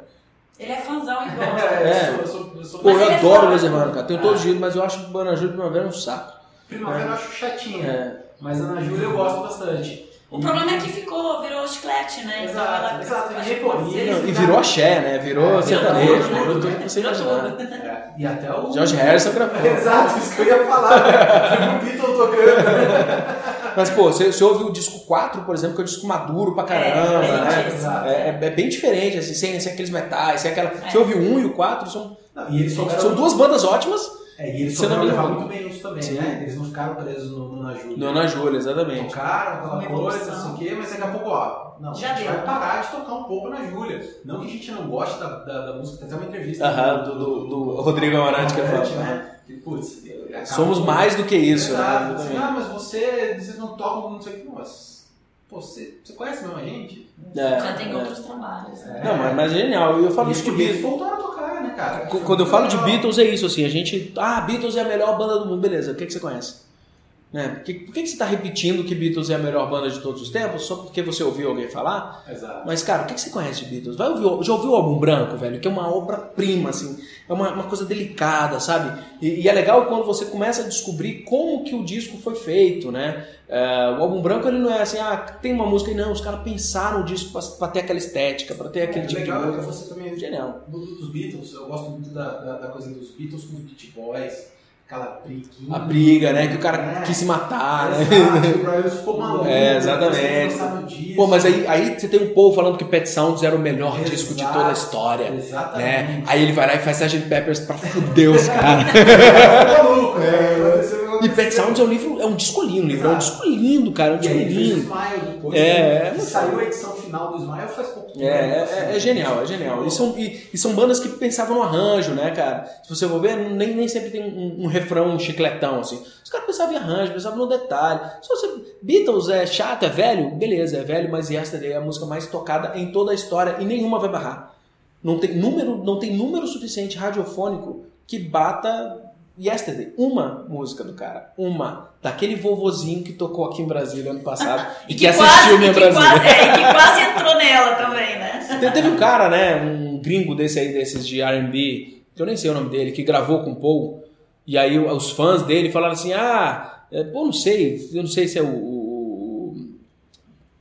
Ele é fãzão e gosta. É. eu sou, eu sou, eu sou Pô, eu é adoro. Los Hermanos, cara. Tenho É. todos os dias, mas eu acho Ana Júlia e Primavera um saco. Primavera eu acho chatinha, É. mas Ana Júlia eu gosto bastante. O problema é que ficou, virou chiclete, né? Então Exato, ela exato. acho E, pô, e E virou axé, né? Virou É, sertanejo, virou tudo, né? tudo que você Virou imaginar. É, E até o. George Harrison gravou. <laughs> Exato, isso que eu ia falar. né? o Beatle tocando. Mas, pô, você, você ouve o disco 4, por exemplo, que é um disco maduro pra caramba, É, né? É, é- é bem diferente, assim, sem, sem aqueles metais, sem aquela. É. Você ouve o 1 e o 4, são, Não, e eles souberam, são duas bandas ótimas É, e eles Você não souberam me levar muito bem isso também, Sim. né? Eles não ficaram presos no, no Na Júlia. no Ana Júlia, exatamente. Tocaram aquela coisa, não sei o quê, mas daqui a pouco, ó, não, Já a gente deu. vai parar de tocar um pouco na Júlia. Não que a gente não goste da, da, da música, tem até uma entrevista Aham, do, do, do Rodrigo Amarante que Amarante, falo. né? Que, putz, Somos mais do que isso, Exato, né? assim, Exatamente. ah, mas você, vocês não tocam não sei o que, mas, pô, você, você conhece mesmo a gente? É, Já tem é. outros trabalhos. né? Não, mas, mas é genial. E eu falo E isso de Beatles. voltaram a tocar, né, cara? Qu- Quando eu falo de Beatles é isso, assim, a gente. Ah, Beatles é a melhor banda do mundo, beleza. O que, que você conhece? Né? Por que, por que você está repetindo que Beatles é a melhor banda de todos os tempos só porque você ouviu alguém falar? Exato. Mas, cara, o que você conhece de Beatles? Vai ouvir, já ouviu o álbum branco, velho? Que é uma obra-prima, assim. É uma, uma coisa delicada, sabe? E, e, é legal quando você começa a descobrir como que o disco foi feito, né? É, o álbum branco, ele não é assim, ah, tem uma música e não. Os caras pensaram o disco pra, pra, ter aquela estética, pra ter aquele é, tipo legal, de música. Você também, Genial. Dos Beatles, eu gosto muito da, da, da coisa dos Beatles com os Beat Boys aquela briguinha. A briga, né? Que o cara é. quis se matar, né? Exato, o Brian ficou <laughs> maluco. É, exatamente. Pô, mas aí, aí você tem um povo falando que Pet Sounds era o melhor Exato, disco de toda a história. Exatamente. Né? Aí ele vai lá e faz Sgt. Peppers pra fuder os <laughs> caras. É, maluco, é. E Pet Sounds é um livro, é um disco lindo, livro, é um disco lindo, cara, é um disco lindo. Depois, é, né? saiu a edição final do Smile faz pouco tempo. É, é, é, genial, é genial. E são, e, e, são bandas que pensavam no arranjo, né, cara? Se você for ver, nem, nem sempre tem um, um refrão, um chicletão, assim. Os caras pensavam em arranjo, pensavam no detalhe. Se você, Beatles é chato, é velho? Beleza, é velho, mas Yesterday é a música mais tocada em toda a história e nenhuma vai barrar. Não tem número, não tem número suficiente radiofônico que bata Yesterday, uma música do cara, uma, daquele vovozinho que tocou aqui em Brasília ano passado <laughs> e, que, que assistiu minha Brasília. Quase, é, e que <laughs> quase entrou nela também, né? Teve um cara, né, um gringo desse aí, desses de R&B, que eu nem sei o nome dele, que gravou com o Paul, e aí os fãs dele falaram assim, ah, é, pô, não sei, eu não sei se é o, o, o...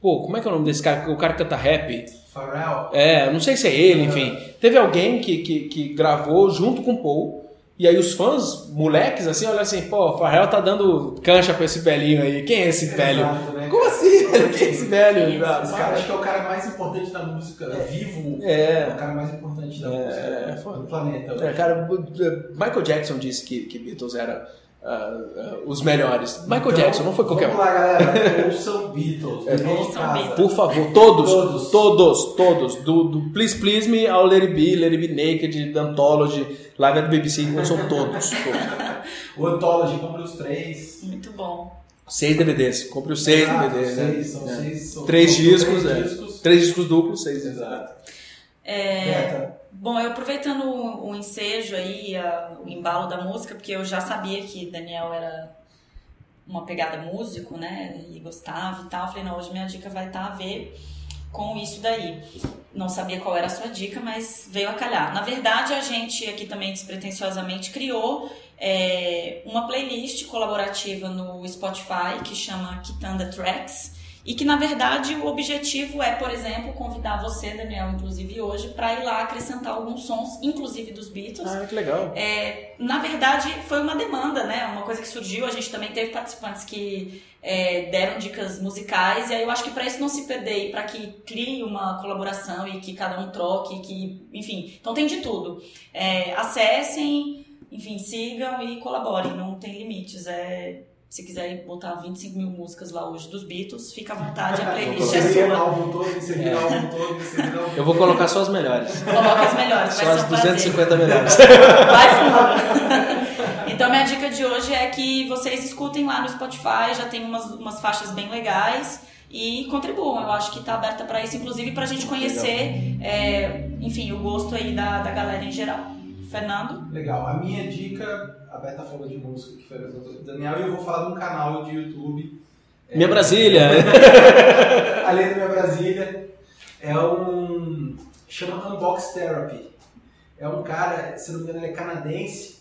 Pô, como é que é o nome desse cara? O cara que canta rap. Pharrell. É, não sei se é ele, enfim. Teve alguém que, que, que gravou junto com o Paul e aí os fãs, moleques, assim, olham assim, pô, o Farrell tá dando cancha pra esse velhinho aí. Quem é esse velho? Exato, né? Como assim? <laughs> Quem é esse velho? Esse cara, cara, acho que é o cara mais importante da música é. vivo. É. é. o cara mais importante da é, música é, do planeta. É, cara, Michael Jackson disse que, que Beatles era Uh, uh, os melhores. Michael então, Jackson, não foi qualquer um. Vamos lá, galera. Ouçam Beatles. É, Beatles. Por favor, todos. Todos. Todos. todos do, do, Please Please Me ao Let It Be, Let It Be Naked, The Anthology, Live at BBC, são todos. <laughs> todos. o Anthology, compre os três. Muito bom. Seis DVDs. Compre os seis Exato, DVDs. Seis, né? são é. seis. São, três, são discos, três é. discos. Três discos duplos, seis. Exato. É, bom, eu aproveitando o, o ensejo aí, a, o embalo da música, porque eu já sabia que Daniel era uma pegada músico, né, e gostava e tal, falei, não, hoje minha dica vai estar a ver com isso daí. Não sabia qual era a sua dica, mas veio a calhar. Na verdade, a gente aqui também despretensiosamente criou é, uma playlist colaborativa no Spotify que chama Kitanda Tracks, e que na verdade o objetivo é, por exemplo, convidar você, Daniel, inclusive hoje, para ir lá acrescentar alguns sons, inclusive dos Beatles. Ah, que legal. É, na verdade, foi uma demanda, né? Uma coisa que surgiu. A gente também teve participantes que é, deram dicas musicais, e aí eu acho que para isso não se perder para que crie uma colaboração e que cada um troque, que, enfim, então tem de tudo. É, acessem, enfim, sigam e colaborem, não tem limites. É se quiser botar 25 mil músicas lá hoje dos Beatles, fica à vontade, a playlist é sua. álbum todo, é. álbum todo, Eu vou colocar só as melhores. Coloca as melhores, só as 250 melhores. Vai fundo. <laughs> Então, minha dica de hoje é que vocês escutem lá no Spotify, já tem umas, umas faixas bem legais e contribuam. Eu acho que está aberta para isso, inclusive para a gente conhecer, é, enfim, o gosto aí da, da galera em geral. Fernando? Legal. A minha dica, a Beta falou de música, que foi a do Daniel, e eu vou falar de um canal de YouTube. Minha é, Brasília! <laughs> Além do Minha Brasília. É um. chama Unbox Therapy. É um cara, se não me engano, ele é canadense.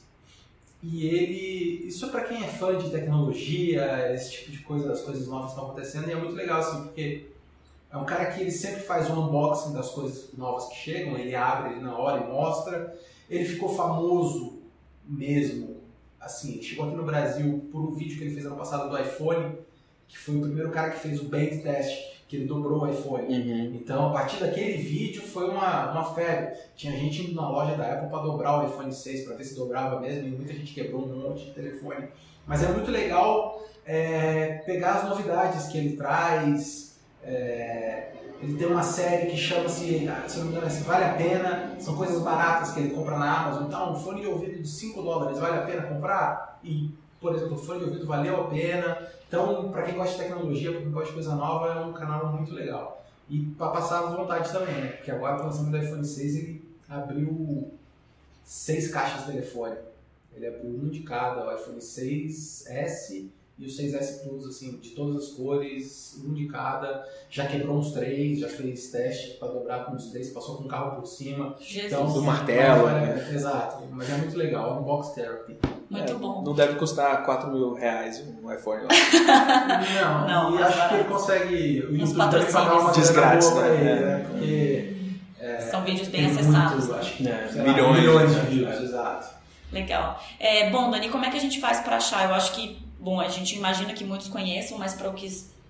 E ele. Isso é para quem é fã de tecnologia, esse tipo de coisa, as coisas novas estão acontecendo, e é muito legal, assim, porque é um cara que ele sempre faz um unboxing das coisas novas que chegam, ele abre na hora e mostra. Ele ficou famoso mesmo, assim, chegou aqui no Brasil por um vídeo que ele fez ano passado do iPhone, que foi o primeiro cara que fez o band test, que ele dobrou o iPhone. Uhum. Então, a partir daquele vídeo foi uma, uma febre. Tinha gente indo na loja da Apple para dobrar o iPhone 6 para ver se dobrava mesmo, e muita gente quebrou um monte de telefone. Mas é muito legal é, pegar as novidades que ele traz. É, ele tem uma série que chama-se, se não me engano, é Vale a Pena. São coisas baratas que ele compra na Amazon. Então, um fone de ouvido de 5 dólares vale a pena comprar? E, por exemplo, o fone de ouvido valeu a pena. Então, para quem gosta de tecnologia, para quem gosta de coisa nova, é um canal muito legal. E para passar vontade também, né? Porque agora, com o lançamento do iPhone 6, ele abriu seis caixas de telefone. Ele abriu um de cada, o iPhone 6S e o 6S Plus, assim, de todas as cores, um de cada. Já quebrou uns três, já fez teste para dobrar com os três, passou com o carro por cima. Jesus. Então, Do martelo, é, né? Exato, mas é muito legal, unbox therapy. Muito É, bom. Não deve custar 4 mil reais um iPhone lá. Não, <laughs> Não, e acho que ele consegue. O YouTube deve pagar uma Desgrátis, boa pra né? ele, É. né? Porque. São vídeos bem acessados. muito, acho que, É, lá, milhões, milhões né? de views, exato. Legal. É, bom, Dani, como é que a gente faz para achar? Eu acho que, bom, a gente imagina que muitos conheçam, mas para o que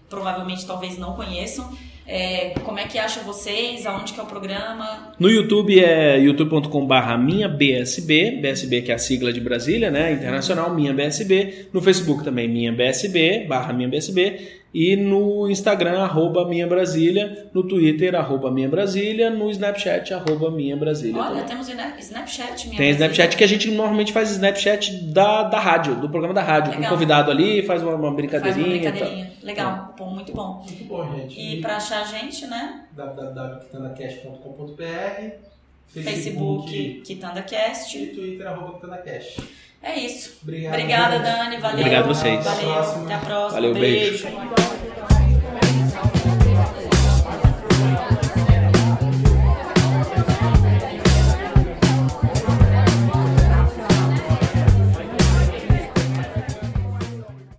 provavelmente talvez não conheçam, é, como é que acha vocês? Aonde que é o programa? No YouTube é youtube.com/barra minha BSB, BSB que é a sigla de Brasília, né? Internacional, minha BSB. No Facebook também, minha BSB, barra minha BSB. E no Instagram, arroba minha Brasília. No Twitter, arroba minha Brasília. No Snapchat, arroba minha Brasília. Olha, também. temos Snapchat, minha Tem Brasília. Snapchat que a gente normalmente faz Snapchat da, da rádio, do programa da rádio. Com o convidado ali, faz uma, uma Faz uma brincadeirinha. e brincadeirinha. Legal, bom, muito bom. Muito bom, gente. E para achar a gente, né? www.quitandacast.com.br Facebook, KitandaCast. e Twitter, arroba Quitandacast. É isso. Obrigado. Obrigada, gente. Dani. Valeu. Obrigado a vocês. Valeu. Até a próxima. Até a próxima. Valeu, beijo. beijo.